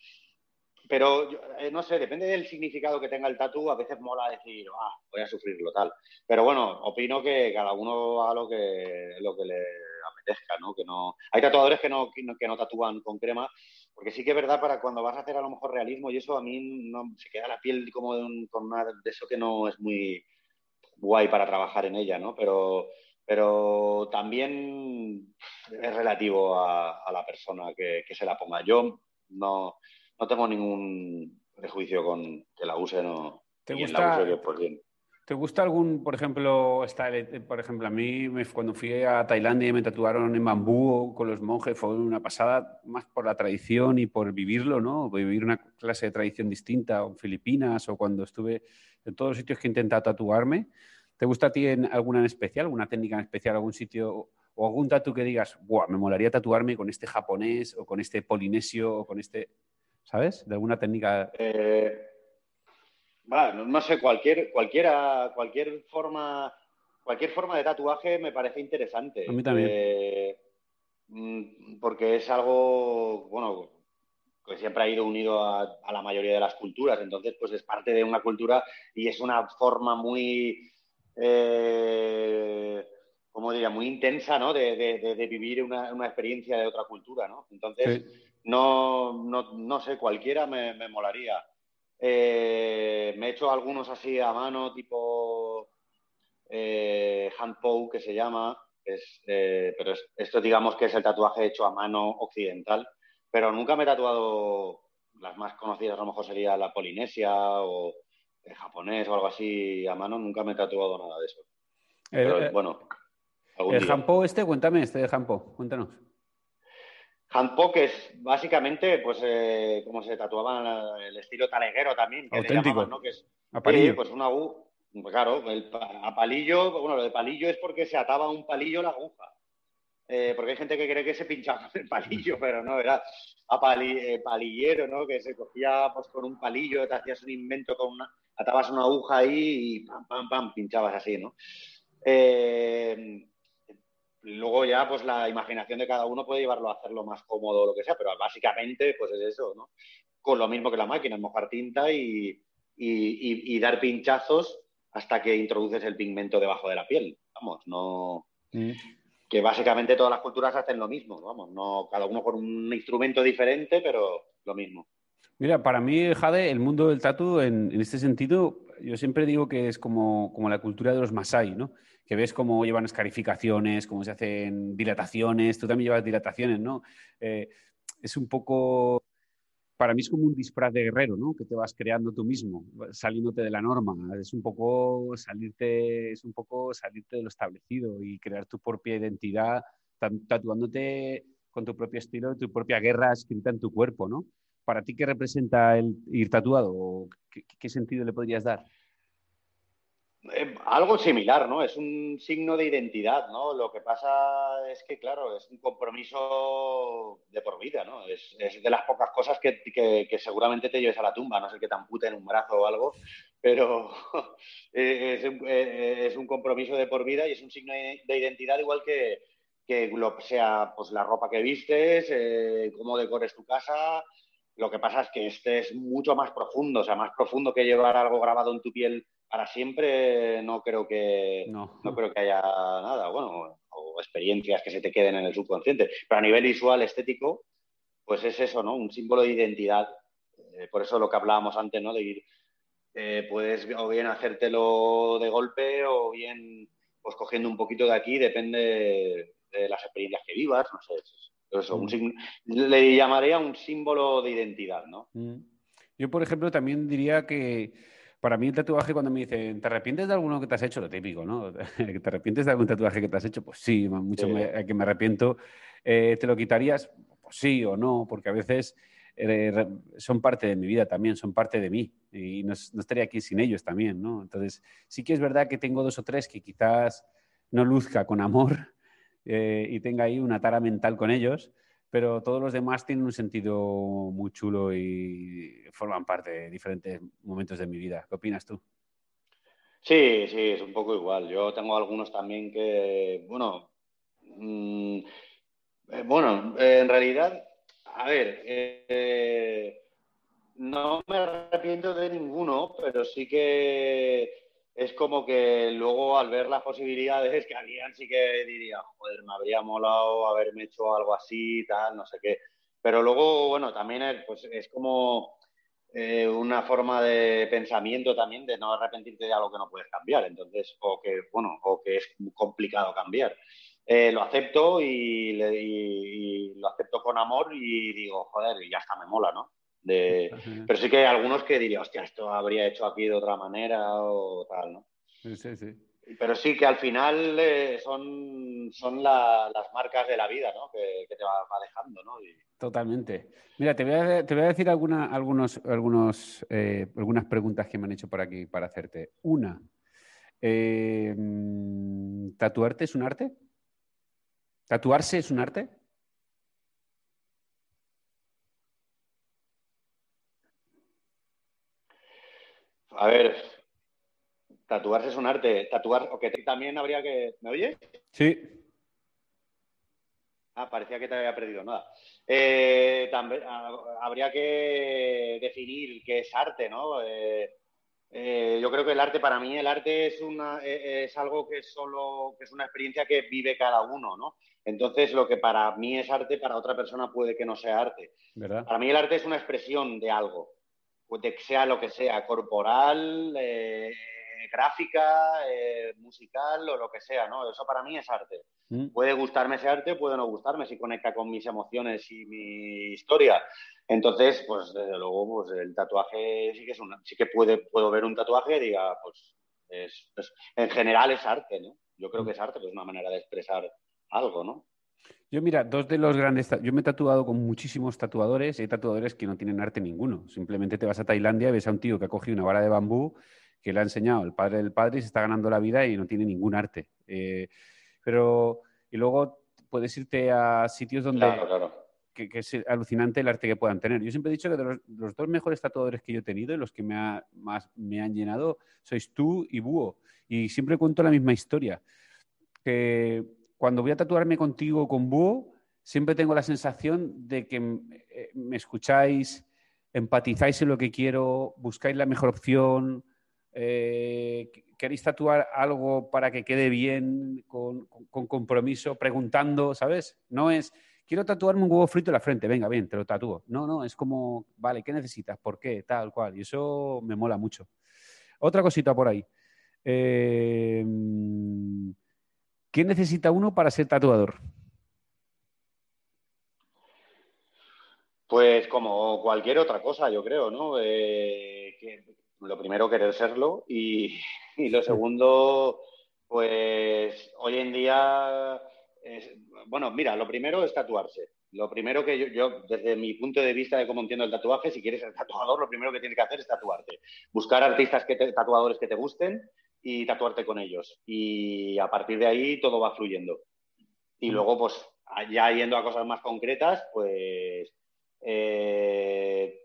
pero eh, no sé, depende del significado que tenga el tatu, a veces mola decir, ¡ah! Voy a sufrirlo tal. Pero bueno, opino que cada uno haga lo que, lo que le apetezca, ¿no? Que no... Hay tatuadores que no, que no, tatúan con crema, porque sí que es verdad para cuando vas a hacer a lo mejor realismo y eso a mí no, se queda la piel como de, con una, de eso que no es muy guay para trabajar en ella, ¿no? Pero, pero también es relativo a, la persona que, se la ponga. Yo no, no tengo ningún prejuicio con que la use, no. ¿Te gusta, ¿Te gusta algún, por ejemplo, está, por ejemplo, a mí cuando fui a Tailandia y me tatuaron en bambú con los monjes, fue una pasada más por la tradición y por vivirlo, ¿no? Vivir una clase de tradición distinta, o en Filipinas, o cuando estuve en todos los sitios que he intentado tatuarme. ¿Te gusta a ti alguna en especial, alguna técnica en especial, algún sitio o algún tatu que digas, Buah, me molaría tatuarme con este japonés o con este polinesio o con este, ¿sabes? De alguna técnica. Eh bueno, no sé, cualquier, cualquiera, cualquier forma, cualquier forma de tatuaje me parece interesante. A mí también. Eh, mm, porque es algo, bueno, que siempre ha ido unido a, la mayoría de las culturas, entonces pues es parte de una cultura y es una forma muy, eh, ¿cómo diría?, muy intensa, ¿no? De, vivir una, experiencia de otra cultura, ¿no? Entonces, no, no, sé, cualquiera me molaría. Eh, me he hecho algunos así a mano, tipo eh, hand que se llama, eh, pero esto digamos que es el tatuaje hecho a mano occidental, pero nunca me he tatuado, las más conocidas a lo mejor sería la polinesia o el japonés o algo así a mano, nunca me he tatuado nada de eso. Pero, bueno. El handpo este, cuéntame este de handpo, cuéntanos. Handpoke es básicamente, pues, eh, como se tatuaba el estilo taleguero también. Que Auténtico. ¿no? Que es, a palillo. pues una U, pues claro, el, a palillo, bueno, lo de palillo es porque se ataba un palillo la aguja. Eh, porque hay gente que cree que se pinchaba con el palillo, pero no, era a eh, palillero, ¿no? Que se cogía pues, con un palillo, te hacías un invento con una, atabas una aguja ahí y pam, pam, pam, pinchabas así, ¿no? Eh, luego ya, pues la imaginación de cada uno puede llevarlo a hacerlo más cómodo o lo que sea, pero básicamente, pues es eso, ¿no? Con lo mismo que la máquina, mojar tinta y, dar pinchazos hasta que introduces el pigmento debajo de la piel. Vamos, no. Mm. Que básicamente todas las culturas hacen lo mismo, vamos, no cada uno con un instrumento diferente, pero lo mismo. Mira, para mí, Jade, el mundo del tatu, en, en este sentido, yo siempre digo que es como, como la cultura de los Masai, ¿no? que ves cómo llevan escarificaciones, cómo se hacen dilataciones, tú también llevas dilataciones, ¿no? Eh, es un poco, para mí es como un disfraz de guerrero, ¿no? Que te vas creando tú mismo, saliéndote de la norma. Es un poco salirte, es un poco salirte de lo establecido y crear tu propia identidad, tatuándote con tu propio estilo, tu propia guerra escrita en tu cuerpo, ¿no? Para ti, ¿qué representa el ir tatuado? qué sentido le podrías dar? Eh, algo similar, ¿no? Es un signo de identidad, ¿no? Lo que pasa es que, claro, es un compromiso de por vida, ¿no? Es, de las pocas cosas que, seguramente te lleves a la tumba, no sé que te amputen un brazo o algo, pero eh, es, un, compromiso de por vida y es un signo de identidad igual que, que sea pues, la ropa que vistes, eh, cómo decores tu casa. Lo que pasa es que este es mucho más profundo, o sea, más profundo que llevar algo grabado en tu piel para siempre no creo que no. creo que haya nada, bueno, o experiencias que se te queden en el subconsciente, pero a nivel visual, estético, pues es eso, ¿no? Un símbolo de identidad. Eh, por eso lo que hablábamos antes, ¿no? De ir, eh, puedes o bien hacértelo de golpe o bien pues cogiendo un poquito de aquí, depende de las experiencias que vivas, no sé. Eso, mm. le llamaría un símbolo de identidad, ¿no? Mm. Yo, por ejemplo, también diría que para mí el tatuaje cuando me dicen, ¿te arrepientes de alguno que te has hecho? Lo típico, ¿no? ¿Te arrepientes de algún tatuaje que te has hecho? Pues sí, mucho que me arrepiento. Eh, ¿Te lo quitarías? Pues sí o no, porque a veces eh, son parte de mi vida también, son parte de mí y no, estaría aquí sin ellos también, ¿no? Entonces, sí que es verdad que tengo dos o tres que quizás no luzca con amor eh, y tenga ahí una tara mental con ellos, pero todos los demás tienen un sentido muy chulo y forman parte de diferentes momentos de mi vida. ¿Qué opinas tú? Sí, sí, es un poco igual. Yo tengo algunos también que, bueno, mm, eh, bueno, en realidad, a ver, eh, no me arrepiento de ninguno, pero sí que es como que luego al ver las posibilidades que habían, sí que diría, joder, me habría molado haberme hecho algo así, tal, no sé qué. Pero luego, bueno, también es, pues, es como eh, una forma de pensamiento también de no arrepentirte de algo que no puedes cambiar. Entonces, o que, bueno, o que es complicado cambiar. Eh, lo acepto y, lo acepto con amor y digo, joder, ya está, me mola, ¿no? Pero sí que hay algunos que diría, hostia, esto habría hecho aquí de otra manera o tal, ¿no? Sí, sí. Pero sí que al final eh, son, son las marcas de la vida, ¿no? Que, te va, dejando, ¿no? Totalmente. Mira, te voy a, te voy a decir alguna, algunos, algunos, eh, algunas preguntas que me han hecho por aquí para hacerte. Una, eh, ¿tatuarte es un arte? ¿Tatuarse es un arte? A ver, Tatuarse es un arte. Tatuar, o que también habría que. ¿Me oyes? Sí. Ah, parecía que te había perdido nada. Eh, también, ah, habría que definir qué es arte, ¿no? Eh, eh, yo creo que el arte, para mí, el arte es, una, es algo que es solo, que es una experiencia que vive cada uno, ¿no? Entonces, lo que para mí es arte, para otra persona puede que no sea arte. ¿verdad? Para mí el arte es una expresión de algo, de que sea lo que sea, corporal, gráfica, eh, musical o lo que sea, ¿no? Eso para mí es arte. Mm. Puede gustarme ese arte, puede no gustarme, si conecta con mis emociones y mi historia. Entonces, pues desde luego, pues el tatuaje sí que es una, sí que puede, puedo ver un tatuaje y diga, pues es, en general es arte, ¿no? Yo creo que es arte, pues es una manera de expresar algo, ¿no? Yo, mira, dos de los grandes. Yo me he tatuado con muchísimos tatuadores y hay tatuadores que no tienen arte ninguno. Simplemente te vas a Tailandia, ves a un tío que ha cogido una vara de bambú que le ha enseñado el padre del padre y se está ganando la vida y no tiene ningún arte. Eh, pero, y luego puedes irte a sitios donde... Que, es alucinante el arte que puedan tener. Yo siempre he dicho que de los, dos mejores tatuadores que yo he tenido y los que me, más me han llenado sois tú y Búho. Y siempre cuento la misma historia. Que cuando voy a tatuarme contigo con Búho, siempre tengo la sensación de que eh, me escucháis, empatizáis en lo que quiero, buscáis la mejor opción, eh, queréis tatuar algo para que quede bien, con, compromiso, preguntando, ¿sabes? No es, quiero tatuarme un huevo frito en la frente, venga, bien, te lo tatúo. No, no, es como, vale, ¿qué necesitas? ¿Por qué? Tal cual. Y eso me mola mucho. Otra cosita por ahí. Eh, ¿Qué necesita uno para ser tatuador? Pues como cualquier otra cosa, yo creo, ¿no? Eh, lo primero querer serlo y, lo segundo, pues hoy en día, bueno, mira, lo primero es tatuarse. Lo primero que yo, desde mi punto de vista de cómo entiendo el tatuaje, si quieres ser tatuador, lo primero que tienes que hacer es tatuarte. Buscar artistas, que tatuadores que te gusten y tatuarte con ellos. Y a partir de ahí todo va fluyendo. Y luego, pues, ya yendo a cosas más concretas, pues, eh,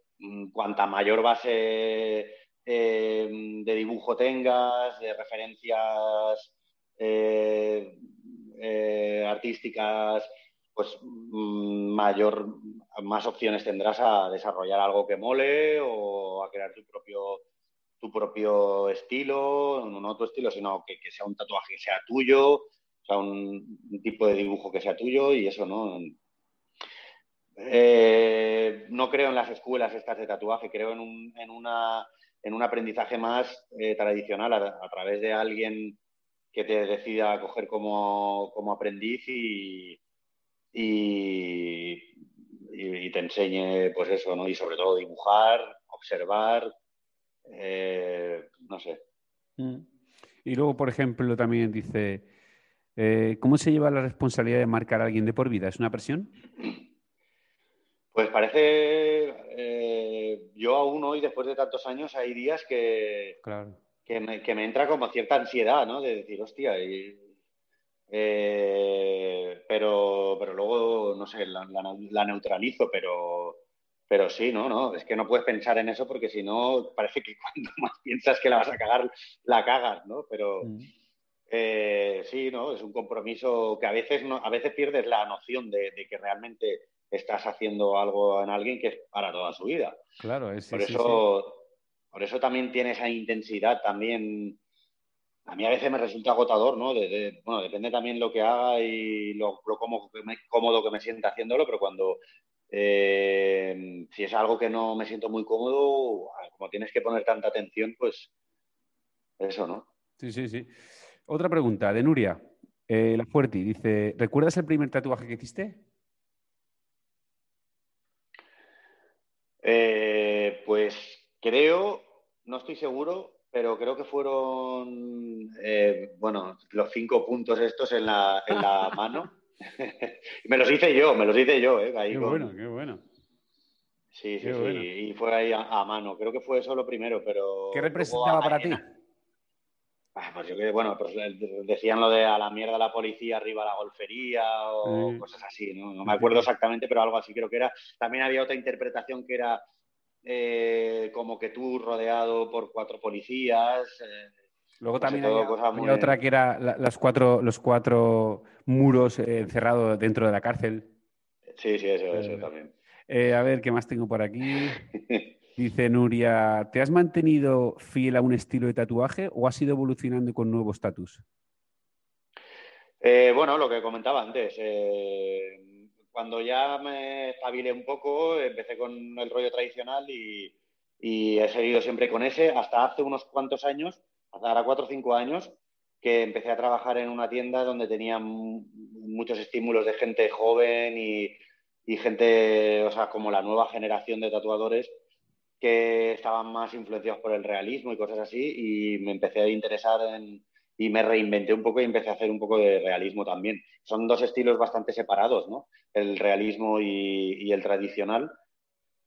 cuanta mayor base Em, de dibujo tengas, de referencias eh, eh, artísticas, pues mm, mayor, más opciones tendrás a desarrollar algo que mole o a crear tu propio tu propio estilo, no tu estilo, sino que, sea un tatuaje que sea tuyo, o sea, un, tipo de dibujo que sea tuyo y eso, ¿no? Eh, no creo en las escuelas estas de tatuaje, creo en, en una en un aprendizaje más eh, tradicional a, través de alguien que te decida coger como, aprendiz y, y, te enseñe, pues eso, ¿no? Y sobre todo dibujar, observar, eh, no sé. Mm. Y luego, por ejemplo, también dice, eh, ¿cómo se lleva la responsabilidad de marcar a alguien de por vida? ¿Es una presión? Pues parece, eh, yo aún hoy, después de tantos años, hay días que, que, me, entra como cierta ansiedad, ¿no? De decir, hostia, y, eh, pero, pero luego, no sé, la, neutralizo, pero, pero sí, no, no, es que no puedes pensar en eso porque si no, parece que cuando más piensas que la vas a cagar, la cagas, ¿no? Pero mm. eh, sí, ¿no? Es un compromiso que a veces, no, a veces pierdes la noción de, que realmente estás haciendo algo en alguien que es para toda su vida. Claro, es por eso, por eso también tiene esa intensidad también. A mí a veces me resulta agotador, ¿no? bueno, depende también lo que haga y lo, lo cómodo que me sienta haciéndolo, pero cuando eh, si es algo que no me siento muy cómodo, como tienes que poner tanta atención, pues eso, ¿no? Sí, sí, sí. Otra pregunta de Nuria, eh, La Fuerti, dice, ¿recuerdas el primer tatuaje que hiciste? Eh, pues creo, no estoy seguro, pero creo que fueron, bueno, los cinco puntos estos en la, en la mano. me los hice yo, me los hice yo, ¿eh? qué bueno, qué bueno. Sí, sí, sí. Y fue ahí a, mano. Creo que fue eso lo primero, pero. ¿Qué representaba para ti? Ah, pues yo que, bueno, pues decían lo de a la mierda la policía, arriba la golfería o cosas así, ¿no? No me acuerdo exactamente, pero algo así creo que era. También había otra interpretación que era eh, como que tú rodeado por cuatro policías. Eh, Luego también había, otra que era las cuatro, los cuatro muros eh, encerrados dentro de la cárcel. Sí, sí, eso, eso eh, también. Eh, a ver, ¿qué más tengo por aquí? Dice Nuria, ¿te has mantenido fiel a un estilo de tatuaje o has ido evolucionando con nuevos tatus? bueno, lo que comentaba antes. cuando ya me espabilé un poco, empecé con el rollo tradicional y, y he seguido siempre con ese hasta hace unos cuantos años ahora cuatro o cinco años que empecé a trabajar en una tienda donde tenía muchos estímulos de gente joven y, gente, o sea, como la nueva generación de tatuadores que estaban más influenciados por el realismo y cosas así y me empecé a interesar en, y me reinventé un poco y empecé a hacer un poco de realismo también. Son dos estilos bastante separados, ¿no? El realismo y, el tradicional,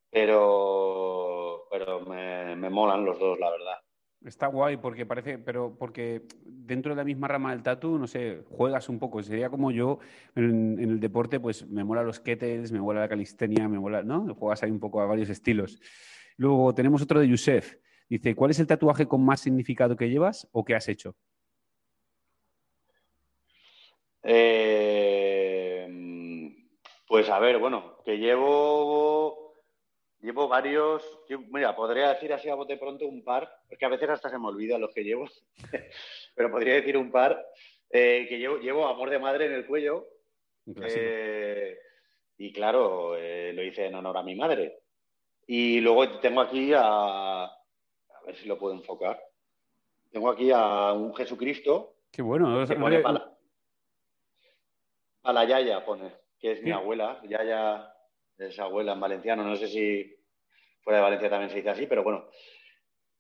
pero, pero me, me molan los dos, la verdad. Está guay porque parece, pero porque dentro de la misma rama del tatu, no sé, juegas un poco. Sería como yo en, el deporte, pues me mola los kettles, me mola la calistenia, me mola, ¿no? Juegas ahí un poco a varios estilos. Luego tenemos otro de Yusef. Dice, ¿cuál es el tatuaje con más significado que llevas o que has hecho? Eh, pues a ver, bueno, que llevo Llevo varios, mira, podría decir así a bote pronto un par, porque a veces hasta se me olvida los que llevo, pero podría decir un par eh, que llevo, llevo amor de madre en el cuello. Eh, y claro, eh, lo hice en honor a mi madre. Y luego tengo aquí a, a ver si lo puedo enfocar. Tengo aquí a un Jesucristo. Qué bueno. Que pone para, la Yaya, pone, que es mi abuela. Yaya es abuela en valenciano. No sé si fuera de Valencia también se dice así, pero bueno.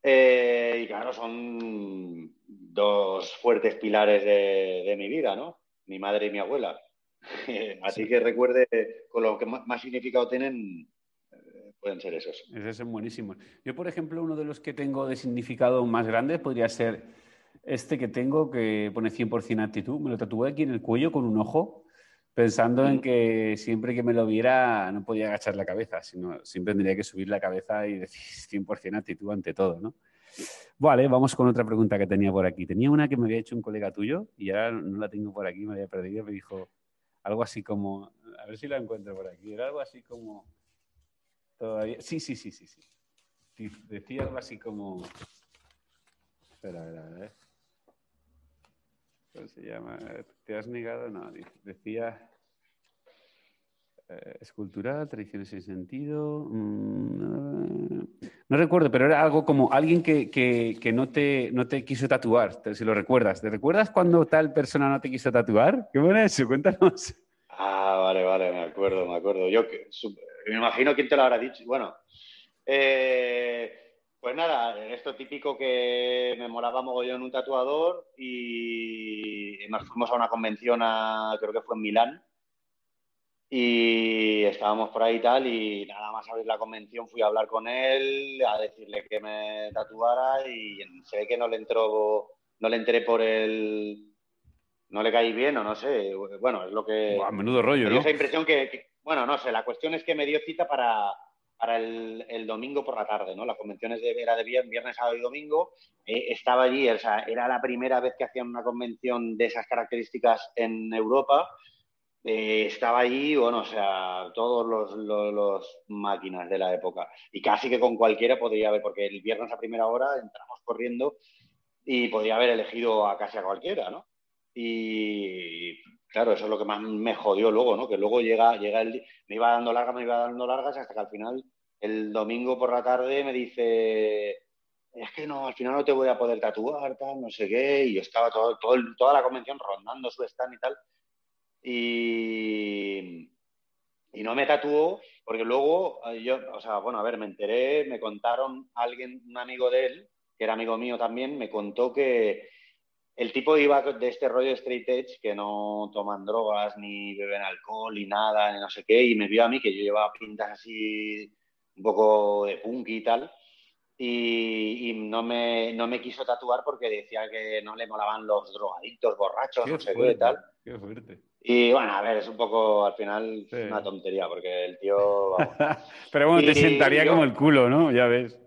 Eh, y claro, son dos fuertes pilares de, mi vida, ¿no? Mi madre y mi abuela. así que recuerde, con lo que más, significado tienen, eh, pueden ser esos. Esos son buenísimos. Yo, por ejemplo, uno de los que tengo de significado más grande podría ser este que tengo, que pone 100% actitud. Me lo tatué aquí en el cuello con un ojo pensando en que siempre que me lo viera no podía agachar la cabeza, sino siempre tendría que subir la cabeza y decir 100% actitud ante todo, ¿no? Vale, vamos con otra pregunta que tenía por aquí. Tenía una que me había hecho un colega tuyo y ahora no la tengo por aquí, me había perdido. Me dijo algo así como, a ver si la encuentro por aquí, era algo así como, todavía, sí, sí, sí, sí, sí. Decía algo así como, espera, a ver, a ver. ¿Cómo se llama? ¿Te has negado? No, decía eh, escultural, tradiciones sin sentido. Mm, no, recuerdo, pero era algo como alguien que, no, te, no te quiso tatuar, si lo recuerdas. ¿Te recuerdas cuando tal persona no te quiso tatuar? ¿Qué buena eso? Cuéntanos. Ah, vale, vale, me acuerdo, me acuerdo. Yo me imagino quién te lo habrá dicho. Bueno, eh, pues nada, esto típico que me molaba mogollón un tatuador y nos fuimos a una convención, a, creo que fue en Milán, y estábamos por ahí y tal, y nada más abrir la convención fui a hablar con él, a decirle que me tatuara y se ve que no le entró, no le entré por el... No le caí bien o no sé, bueno, es lo que... menudo rollo, ¿no? esa impresión que, bueno, no sé, la cuestión es que me dio cita para para el, domingo por la tarde, ¿no? La convención era de viernes, viernes sábado y domingo. Eh, estaba allí, o sea, era la primera vez que hacían una convención de esas características en Europa. Eh, estaba allí, bueno, o sea, todos los, los, máquinas de la época. Y casi que con cualquiera podría haber, porque el viernes a primera hora entramos corriendo y podría haber elegido a casi a cualquiera, ¿no? Y claro, eso es lo que más me jodió luego, ¿no? Que luego llega, llega el, me iba dando largas, me iba dando largas, hasta que al final, el domingo por la tarde, me dice, es que no, al final no te voy a poder tatuar, tal, no sé qué, y yo estaba todo, todo toda la convención rondando su stand y tal, y, y no me tatuó, porque luego eh, yo, o sea, bueno, a ver, me enteré, me contaron alguien, un amigo de él, que era amigo mío también, me contó que el tipo iba de este rollo straight edge, que no toman drogas, ni beben alcohol, ni nada, ni no sé qué, y me vio a mí que yo llevaba pintas así un poco de punk y tal, y, no, me, no me quiso tatuar porque decía que no le molaban los drogadictos, borrachos, no sé qué y tal. Qué fuerte. Y bueno, a ver, es un poco al final una tontería, porque el tío. Pero bueno, te sentaría como el culo, ¿no? Ya ves.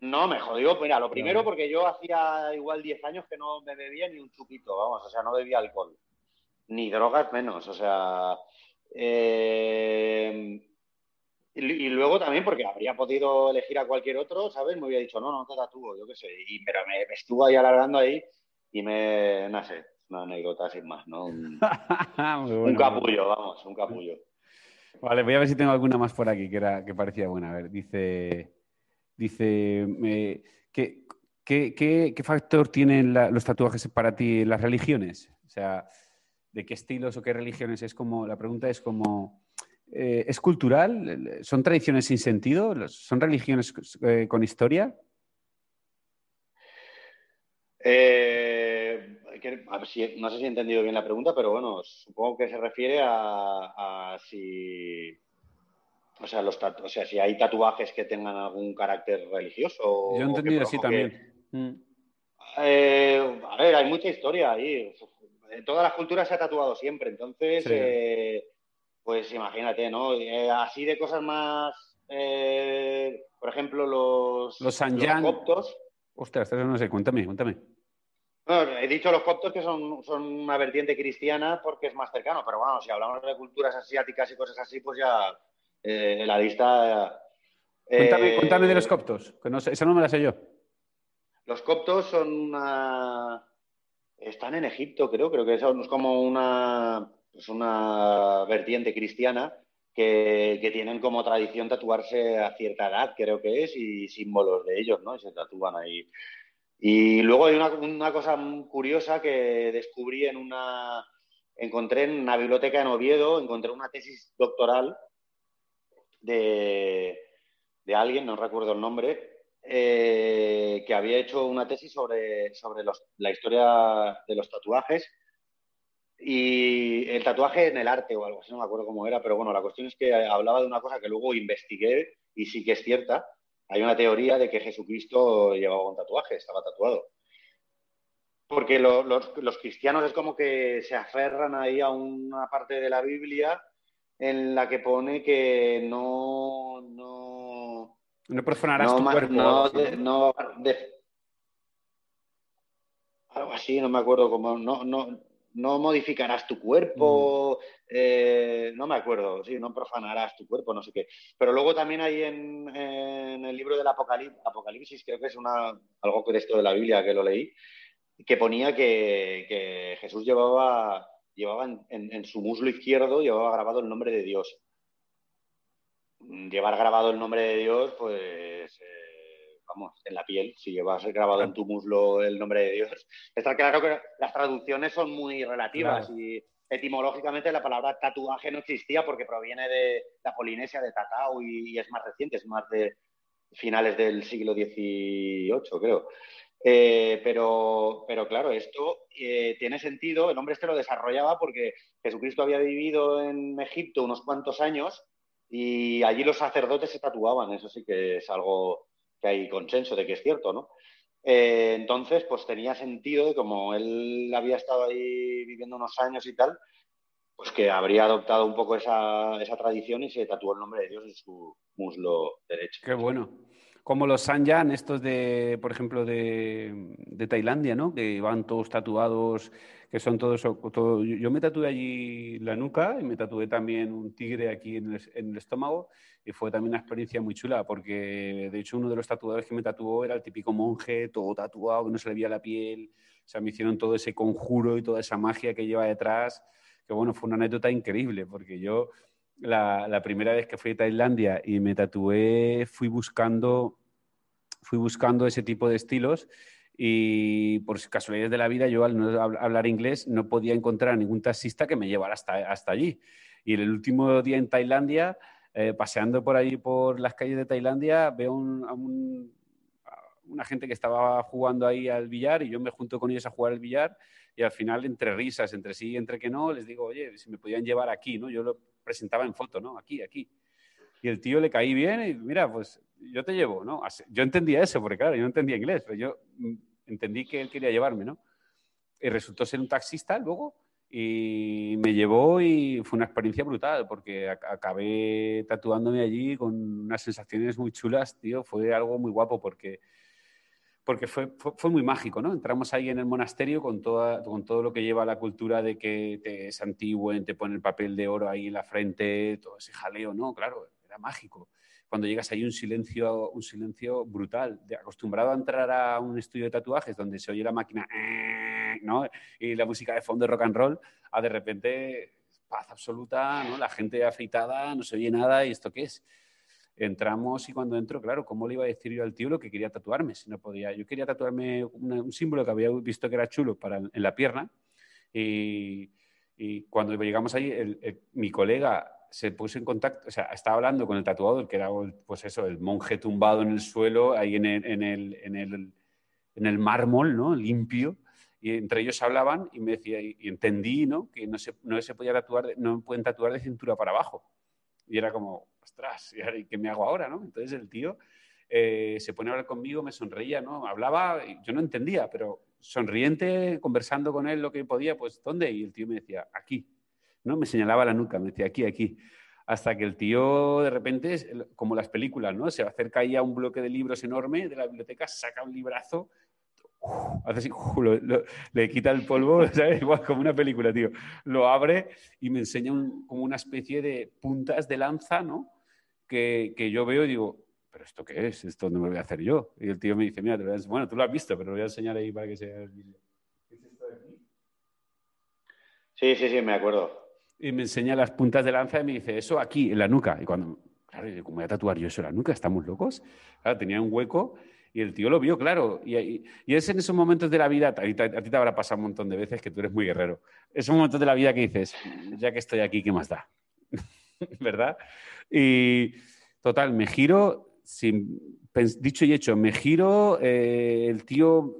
No, me jodió. Mira, lo primero porque yo hacía igual 10 años que no me bebía ni un chupito, vamos, o sea, no bebía alcohol. Ni drogas menos, o sea. Eh, y, luego también porque habría podido elegir a cualquier otro, ¿sabes? Me hubiera dicho, no, no te tatúo, yo qué sé. Y, pero me, estuvo ahí alargando ahí y me, no sé, una anécdota sin más, ¿no? Un, un capullo, vamos, un capullo. Vale, voy a ver si tengo alguna más por aquí que, era, que parecía buena. A ver, dice. Dice, ¿qué, qué, factor tienen los tatuajes para ti las religiones? O sea, ¿de qué estilos o qué religiones? Es como, la pregunta es como, eh, ¿es cultural? ¿Son tradiciones sin sentido? ¿Son religiones eh, con historia? Eh, no sé si he entendido bien la pregunta, pero bueno, supongo que se refiere a si o sea, los o sea, si hay tatuajes que tengan algún carácter religioso. Yo he entendido así también. Mm. Eh, a ver, hay mucha historia ahí. En todas las culturas se ha tatuado siempre, entonces, eh, pues imagínate, ¿no? Eh, así de cosas más, por ejemplo, los, los, coptos. Ostras, no sé, cuéntame, cuéntame. he dicho los coptos que son, son una vertiente cristiana porque es más cercano, pero bueno, si hablamos de culturas asiáticas y cosas así, pues ya eh, la lista. Eh, cuéntame, de los coptos, que no sé, esa no me la sé yo. Los coptos son una. Están en Egipto, creo, creo que son como una, pues una vertiente cristiana que, tienen como tradición tatuarse a cierta edad, creo que es, y símbolos de ellos, ¿no? Y se tatúan ahí. Y luego hay una, una cosa curiosa que descubrí en una. Encontré en una biblioteca en Oviedo, encontré una tesis doctoral de, alguien, no recuerdo el nombre, eh, que había hecho una tesis sobre, sobre la historia de los tatuajes y el tatuaje en el arte o algo así, no me acuerdo cómo era, pero bueno, la cuestión es que hablaba de una cosa que luego investigué y sí que es cierta. Hay una teoría de que Jesucristo llevaba un tatuaje, estaba tatuado. Porque los, los cristianos es como que se aferran ahí a una parte de la Biblia en la que pone que no. No, no profanarás tu cuerpo. No, no algo así, no me acuerdo cómo. No, no, no modificarás tu cuerpo, mm. eh, no me acuerdo, sí, no profanarás tu cuerpo, no sé qué. Pero luego también hay en, el libro del Apocalipsis, creo que es una, algo de esto de la Biblia que lo leí, que ponía que, que Jesús llevaba llevaba en, su muslo izquierdo, llevaba grabado el nombre de Dios. Llevar grabado el nombre de Dios, pues, eh, vamos, en la piel, si llevas grabado en tu muslo el nombre de Dios. Está claro que las traducciones son muy relativas y etimológicamente la palabra tatuaje no existía porque proviene de la Polinesia, de Tatao, y, es más reciente, es más de finales del siglo XVIII, creo. Eh, pero, pero claro, esto eh, tiene sentido, el hombre este lo desarrollaba porque Jesucristo había vivido en Egipto unos cuantos años y allí los sacerdotes se tatuaban, eso sí que es algo que hay consenso de que es cierto, ¿no? Eh, entonces, pues tenía sentido, como él había estado ahí viviendo unos años y tal, pues que habría adoptado un poco esa, esa tradición y se tatuó el nombre de Dios en su muslo derecho. Qué bueno. Como los Sanyan, estos de, por ejemplo, de, de, Tailandia, ¿no? Que van todos tatuados, que son todos... Todo, yo me tatué allí la nuca y me tatué también un tigre aquí en el, en el, estómago y fue también una experiencia muy chula porque, de hecho, uno de los tatuadores que me tatuó era el típico monje, todo tatuado, que no se le veía la piel. O sea, me hicieron todo ese conjuro y toda esa magia que lleva detrás, que bueno, fue una anécdota increíble porque yo la, primera vez que fui a Tailandia y me tatué, fui buscando, fui buscando ese tipo de estilos y por casualidades de la vida yo al no hablar inglés no podía encontrar a ningún taxista que me llevara hasta, hasta allí. Y el último día en Tailandia, eh, paseando por ahí por las calles de Tailandia, veo a una gente que estaba jugando ahí al billar y yo me junto con ellos a jugar al billar y al final entre risas, entre sí y entre que no, les digo, oye, si me podían llevar aquí, ¿no? Yo presentaba en foto, ¿no? Aquí, aquí. Y el tío le caí bien y mira, pues yo te llevo, ¿no? Yo entendía eso, porque claro, yo no entendía inglés, pero yo mm, entendí que él quería llevarme, ¿no? Y resultó ser un taxista luego y me llevó y fue una experiencia brutal porque acabé tatuándome allí con unas sensaciones muy chulas, tío. Fue algo muy guapo porque porque fue, fue, muy mágico, ¿no? Entramos ahí en el monasterio con, toda, con todo lo que lleva la cultura de que te es antiguo, te pone el papel de oro ahí en la frente, todo ese jaleo, ¿no? Claro, era mágico. Cuando llegas ahí un silencio, un silencio brutal, acostumbrado a entrar a un estudio de tatuajes donde se oye la máquina, ¿no? Y la música de fondo de rock and roll, a de repente paz absoluta, ¿no? La gente afeitada, no se oye nada, ¿y esto qué es? Entramos y cuando entro, claro, ¿cómo le iba a decir yo al tío lo que quería tatuarme? Si no podía. Yo quería tatuarme un símbolo que había visto que era chulo para, en la pierna y, cuando llegamos ahí, mi colega se puso en contacto, o sea, estaba hablando con el tatuador, que era, pues eso, el monje tumbado en el suelo, ahí en el, en el, en el, en el mármol, ¿no? Limpio. Y entre ellos hablaban y me decía, y entendí, ¿no? Que no se, no se podía tatuar, no pueden tatuar de cintura para abajo. Y era como, ¿y qué me hago ahora? ¿no? Entonces el tío eh, se pone a hablar conmigo, me sonreía, ¿no? Hablaba, yo no entendía, pero sonriente, conversando con él lo que podía, pues ¿dónde? Y el tío me decía, aquí, ¿no? Me señalaba la nuca, me decía, aquí, aquí. Hasta que el tío, de repente, como las películas, ¿no? Se acerca ahí a un bloque de libros enorme de la biblioteca, saca un librazo, hace así, le quita el polvo. Igual como una película, tío. Lo abre y me enseña como una especie de puntas de lanza, ¿no? Que, yo veo y digo, ¿pero esto qué es? ¿Esto no me lo voy a hacer yo? Y el tío me dice, mira, bueno, tú lo has visto, pero lo voy a enseñar ahí para que el vídeo. ¿Qué es esto de aquí? Sí, sí, sí, me acuerdo. Y me enseña las puntas de lanza y me dice, eso aquí, en la nuca. Y cuando, claro, ¿cómo voy a tatuar yo eso en la nuca? ¿Estamos locos? Claro, tenía un hueco y el tío lo vio, claro. Y, y, es en esos momentos de la vida, a ti, a ti te habrá pasado un montón de veces que tú eres muy guerrero. Esos momentos de la vida que dices, ya que estoy aquí, ¿qué más da? ¿Verdad? Y total, me giro, sin, dicho y hecho, me giro, eh, el tío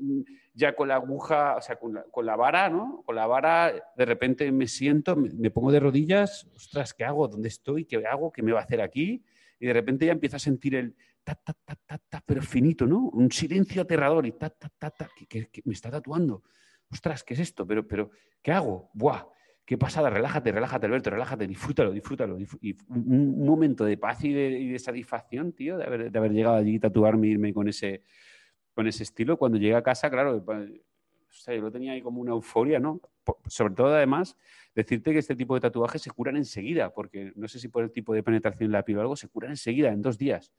ya con la aguja, o sea, con la, con la, vara, ¿no? Con la vara, de repente me siento, me, pongo de rodillas, ostras, ¿qué hago? ¿Dónde estoy? ¿Qué hago? ¿Qué me va a hacer aquí? Y de repente ya empiezo a sentir el ta, ta, ta, ta, ta, pero finito, ¿no? Un silencio aterrador y ta, ta, ta, ta, que, me está tatuando. Ostras, ¿qué es esto? Pero, pero, ¿qué hago? Buah qué pasada, relájate, relájate, Alberto, relájate, disfrútalo, disfrútalo. y un momento de paz y de, satisfacción, tío, de haber, llegado allí tatuarme, irme con ese, con ese estilo. Cuando llegué a casa, claro, yo lo tenía ahí como una euforia, ¿no? sobre todo, además, decirte que este tipo de tatuajes se curan enseguida, porque no sé si por el tipo de penetración en la piel o algo, se curan enseguida, en dos días.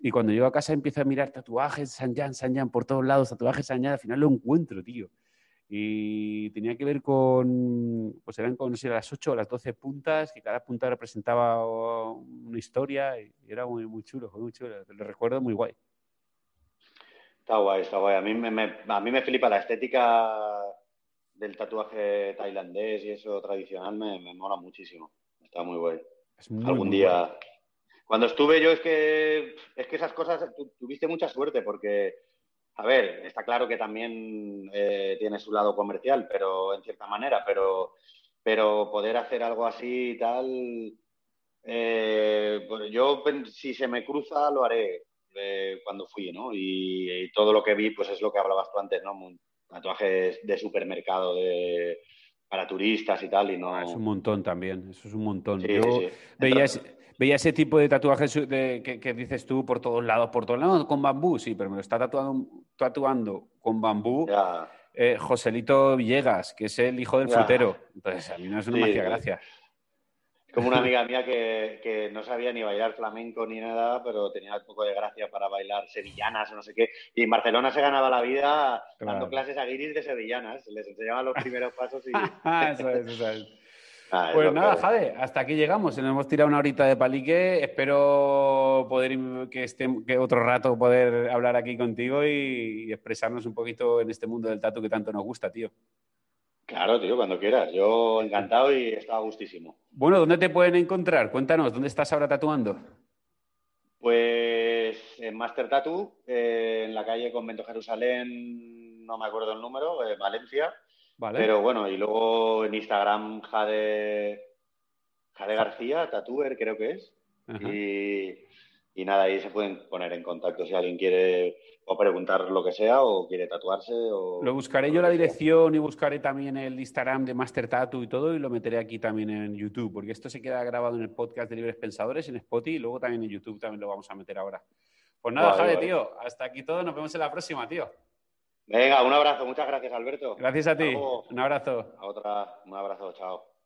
Y cuando llego a casa empiezo a mirar tatuajes, San Jan, San Jan, por todos lados, tatuajes San Jan, al final lo encuentro, tío y tenía que ver con, pues eran con, no sé, las 8 o las 12 puntas, que cada punta representaba una historia y era muy, muy chulo, muy chulo, lo recuerdo muy guay. Está guay, está guay. A mí me, a mí me flipa la estética del tatuaje tailandés y eso tradicional, me, me mola muchísimo. Está muy guay. Algún día... Cuando estuve yo es que, es que esas cosas, tuviste mucha suerte porque a ver, está claro que también eh, tiene su lado comercial, pero en cierta manera, pero, pero poder hacer algo así y tal, eh, pues yo si se me cruza lo haré eh, cuando fui, ¿no? Y, todo lo que vi, pues es lo que hablabas tú antes, ¿no? Tatuajes de supermercado, de, para turistas y tal, y no... Ah, es un montón también, eso es un montón. Sí, Yo sí, sí. veía, veía ese tipo de tatuajes de, que, que dices tú por todos lados, por todos lados, con bambú, sí, pero me lo está tatuando, tatuando con bambú Ya. eh, Joselito Villegas, que es el hijo del Ya. frutero. Entonces, a mí no, no me Sí, hacía sí. gracia. Es como una amiga mía que, que no sabía ni bailar flamenco ni nada, pero tenía un poco de gracia para bailar sevillanas o no sé qué. Y en Barcelona se ganaba la vida Claro. dando clases a guiris de sevillanas. Les enseñaban los primeros pasos y... eso es, eso es. Ah, es Pues nada, que- Jade, hasta aquí llegamos. Nos hemos tirado una horita de palique. Espero poder que, esté, que otro rato poder hablar aquí contigo y, y expresarnos un poquito en este mundo del tatu que tanto nos gusta, tío. Claro, tío, cuando quieras. Yo encantado y estaba gustísimo. Bueno, ¿dónde te pueden encontrar? Cuéntanos, ¿dónde estás ahora tatuando? Pues en Master Tattoo, eh, en la calle Convento Jerusalén, no me acuerdo el número, eh, Valencia. Vale. Pero bueno, y luego en Instagram Jade, Jade García, Tatuer creo que es. Y, y nada, ahí se pueden poner en contacto si alguien quiere o preguntar lo que sea o quiere tatuarse. O, Lo buscaré yo la dirección y buscaré también el Instagram de Master Tattoo y todo y lo meteré aquí también en YouTube, porque esto se queda grabado en el podcast de Libres Pensadores, en Spotify y luego también en YouTube también lo vamos a meter ahora. Pues nada, Vale, Jade, vale. tío, hasta aquí todo, nos vemos en la próxima, tío. Venga, un abrazo, muchas gracias Alberto. Gracias a ti, luego. un abrazo. A otra, un abrazo, chao.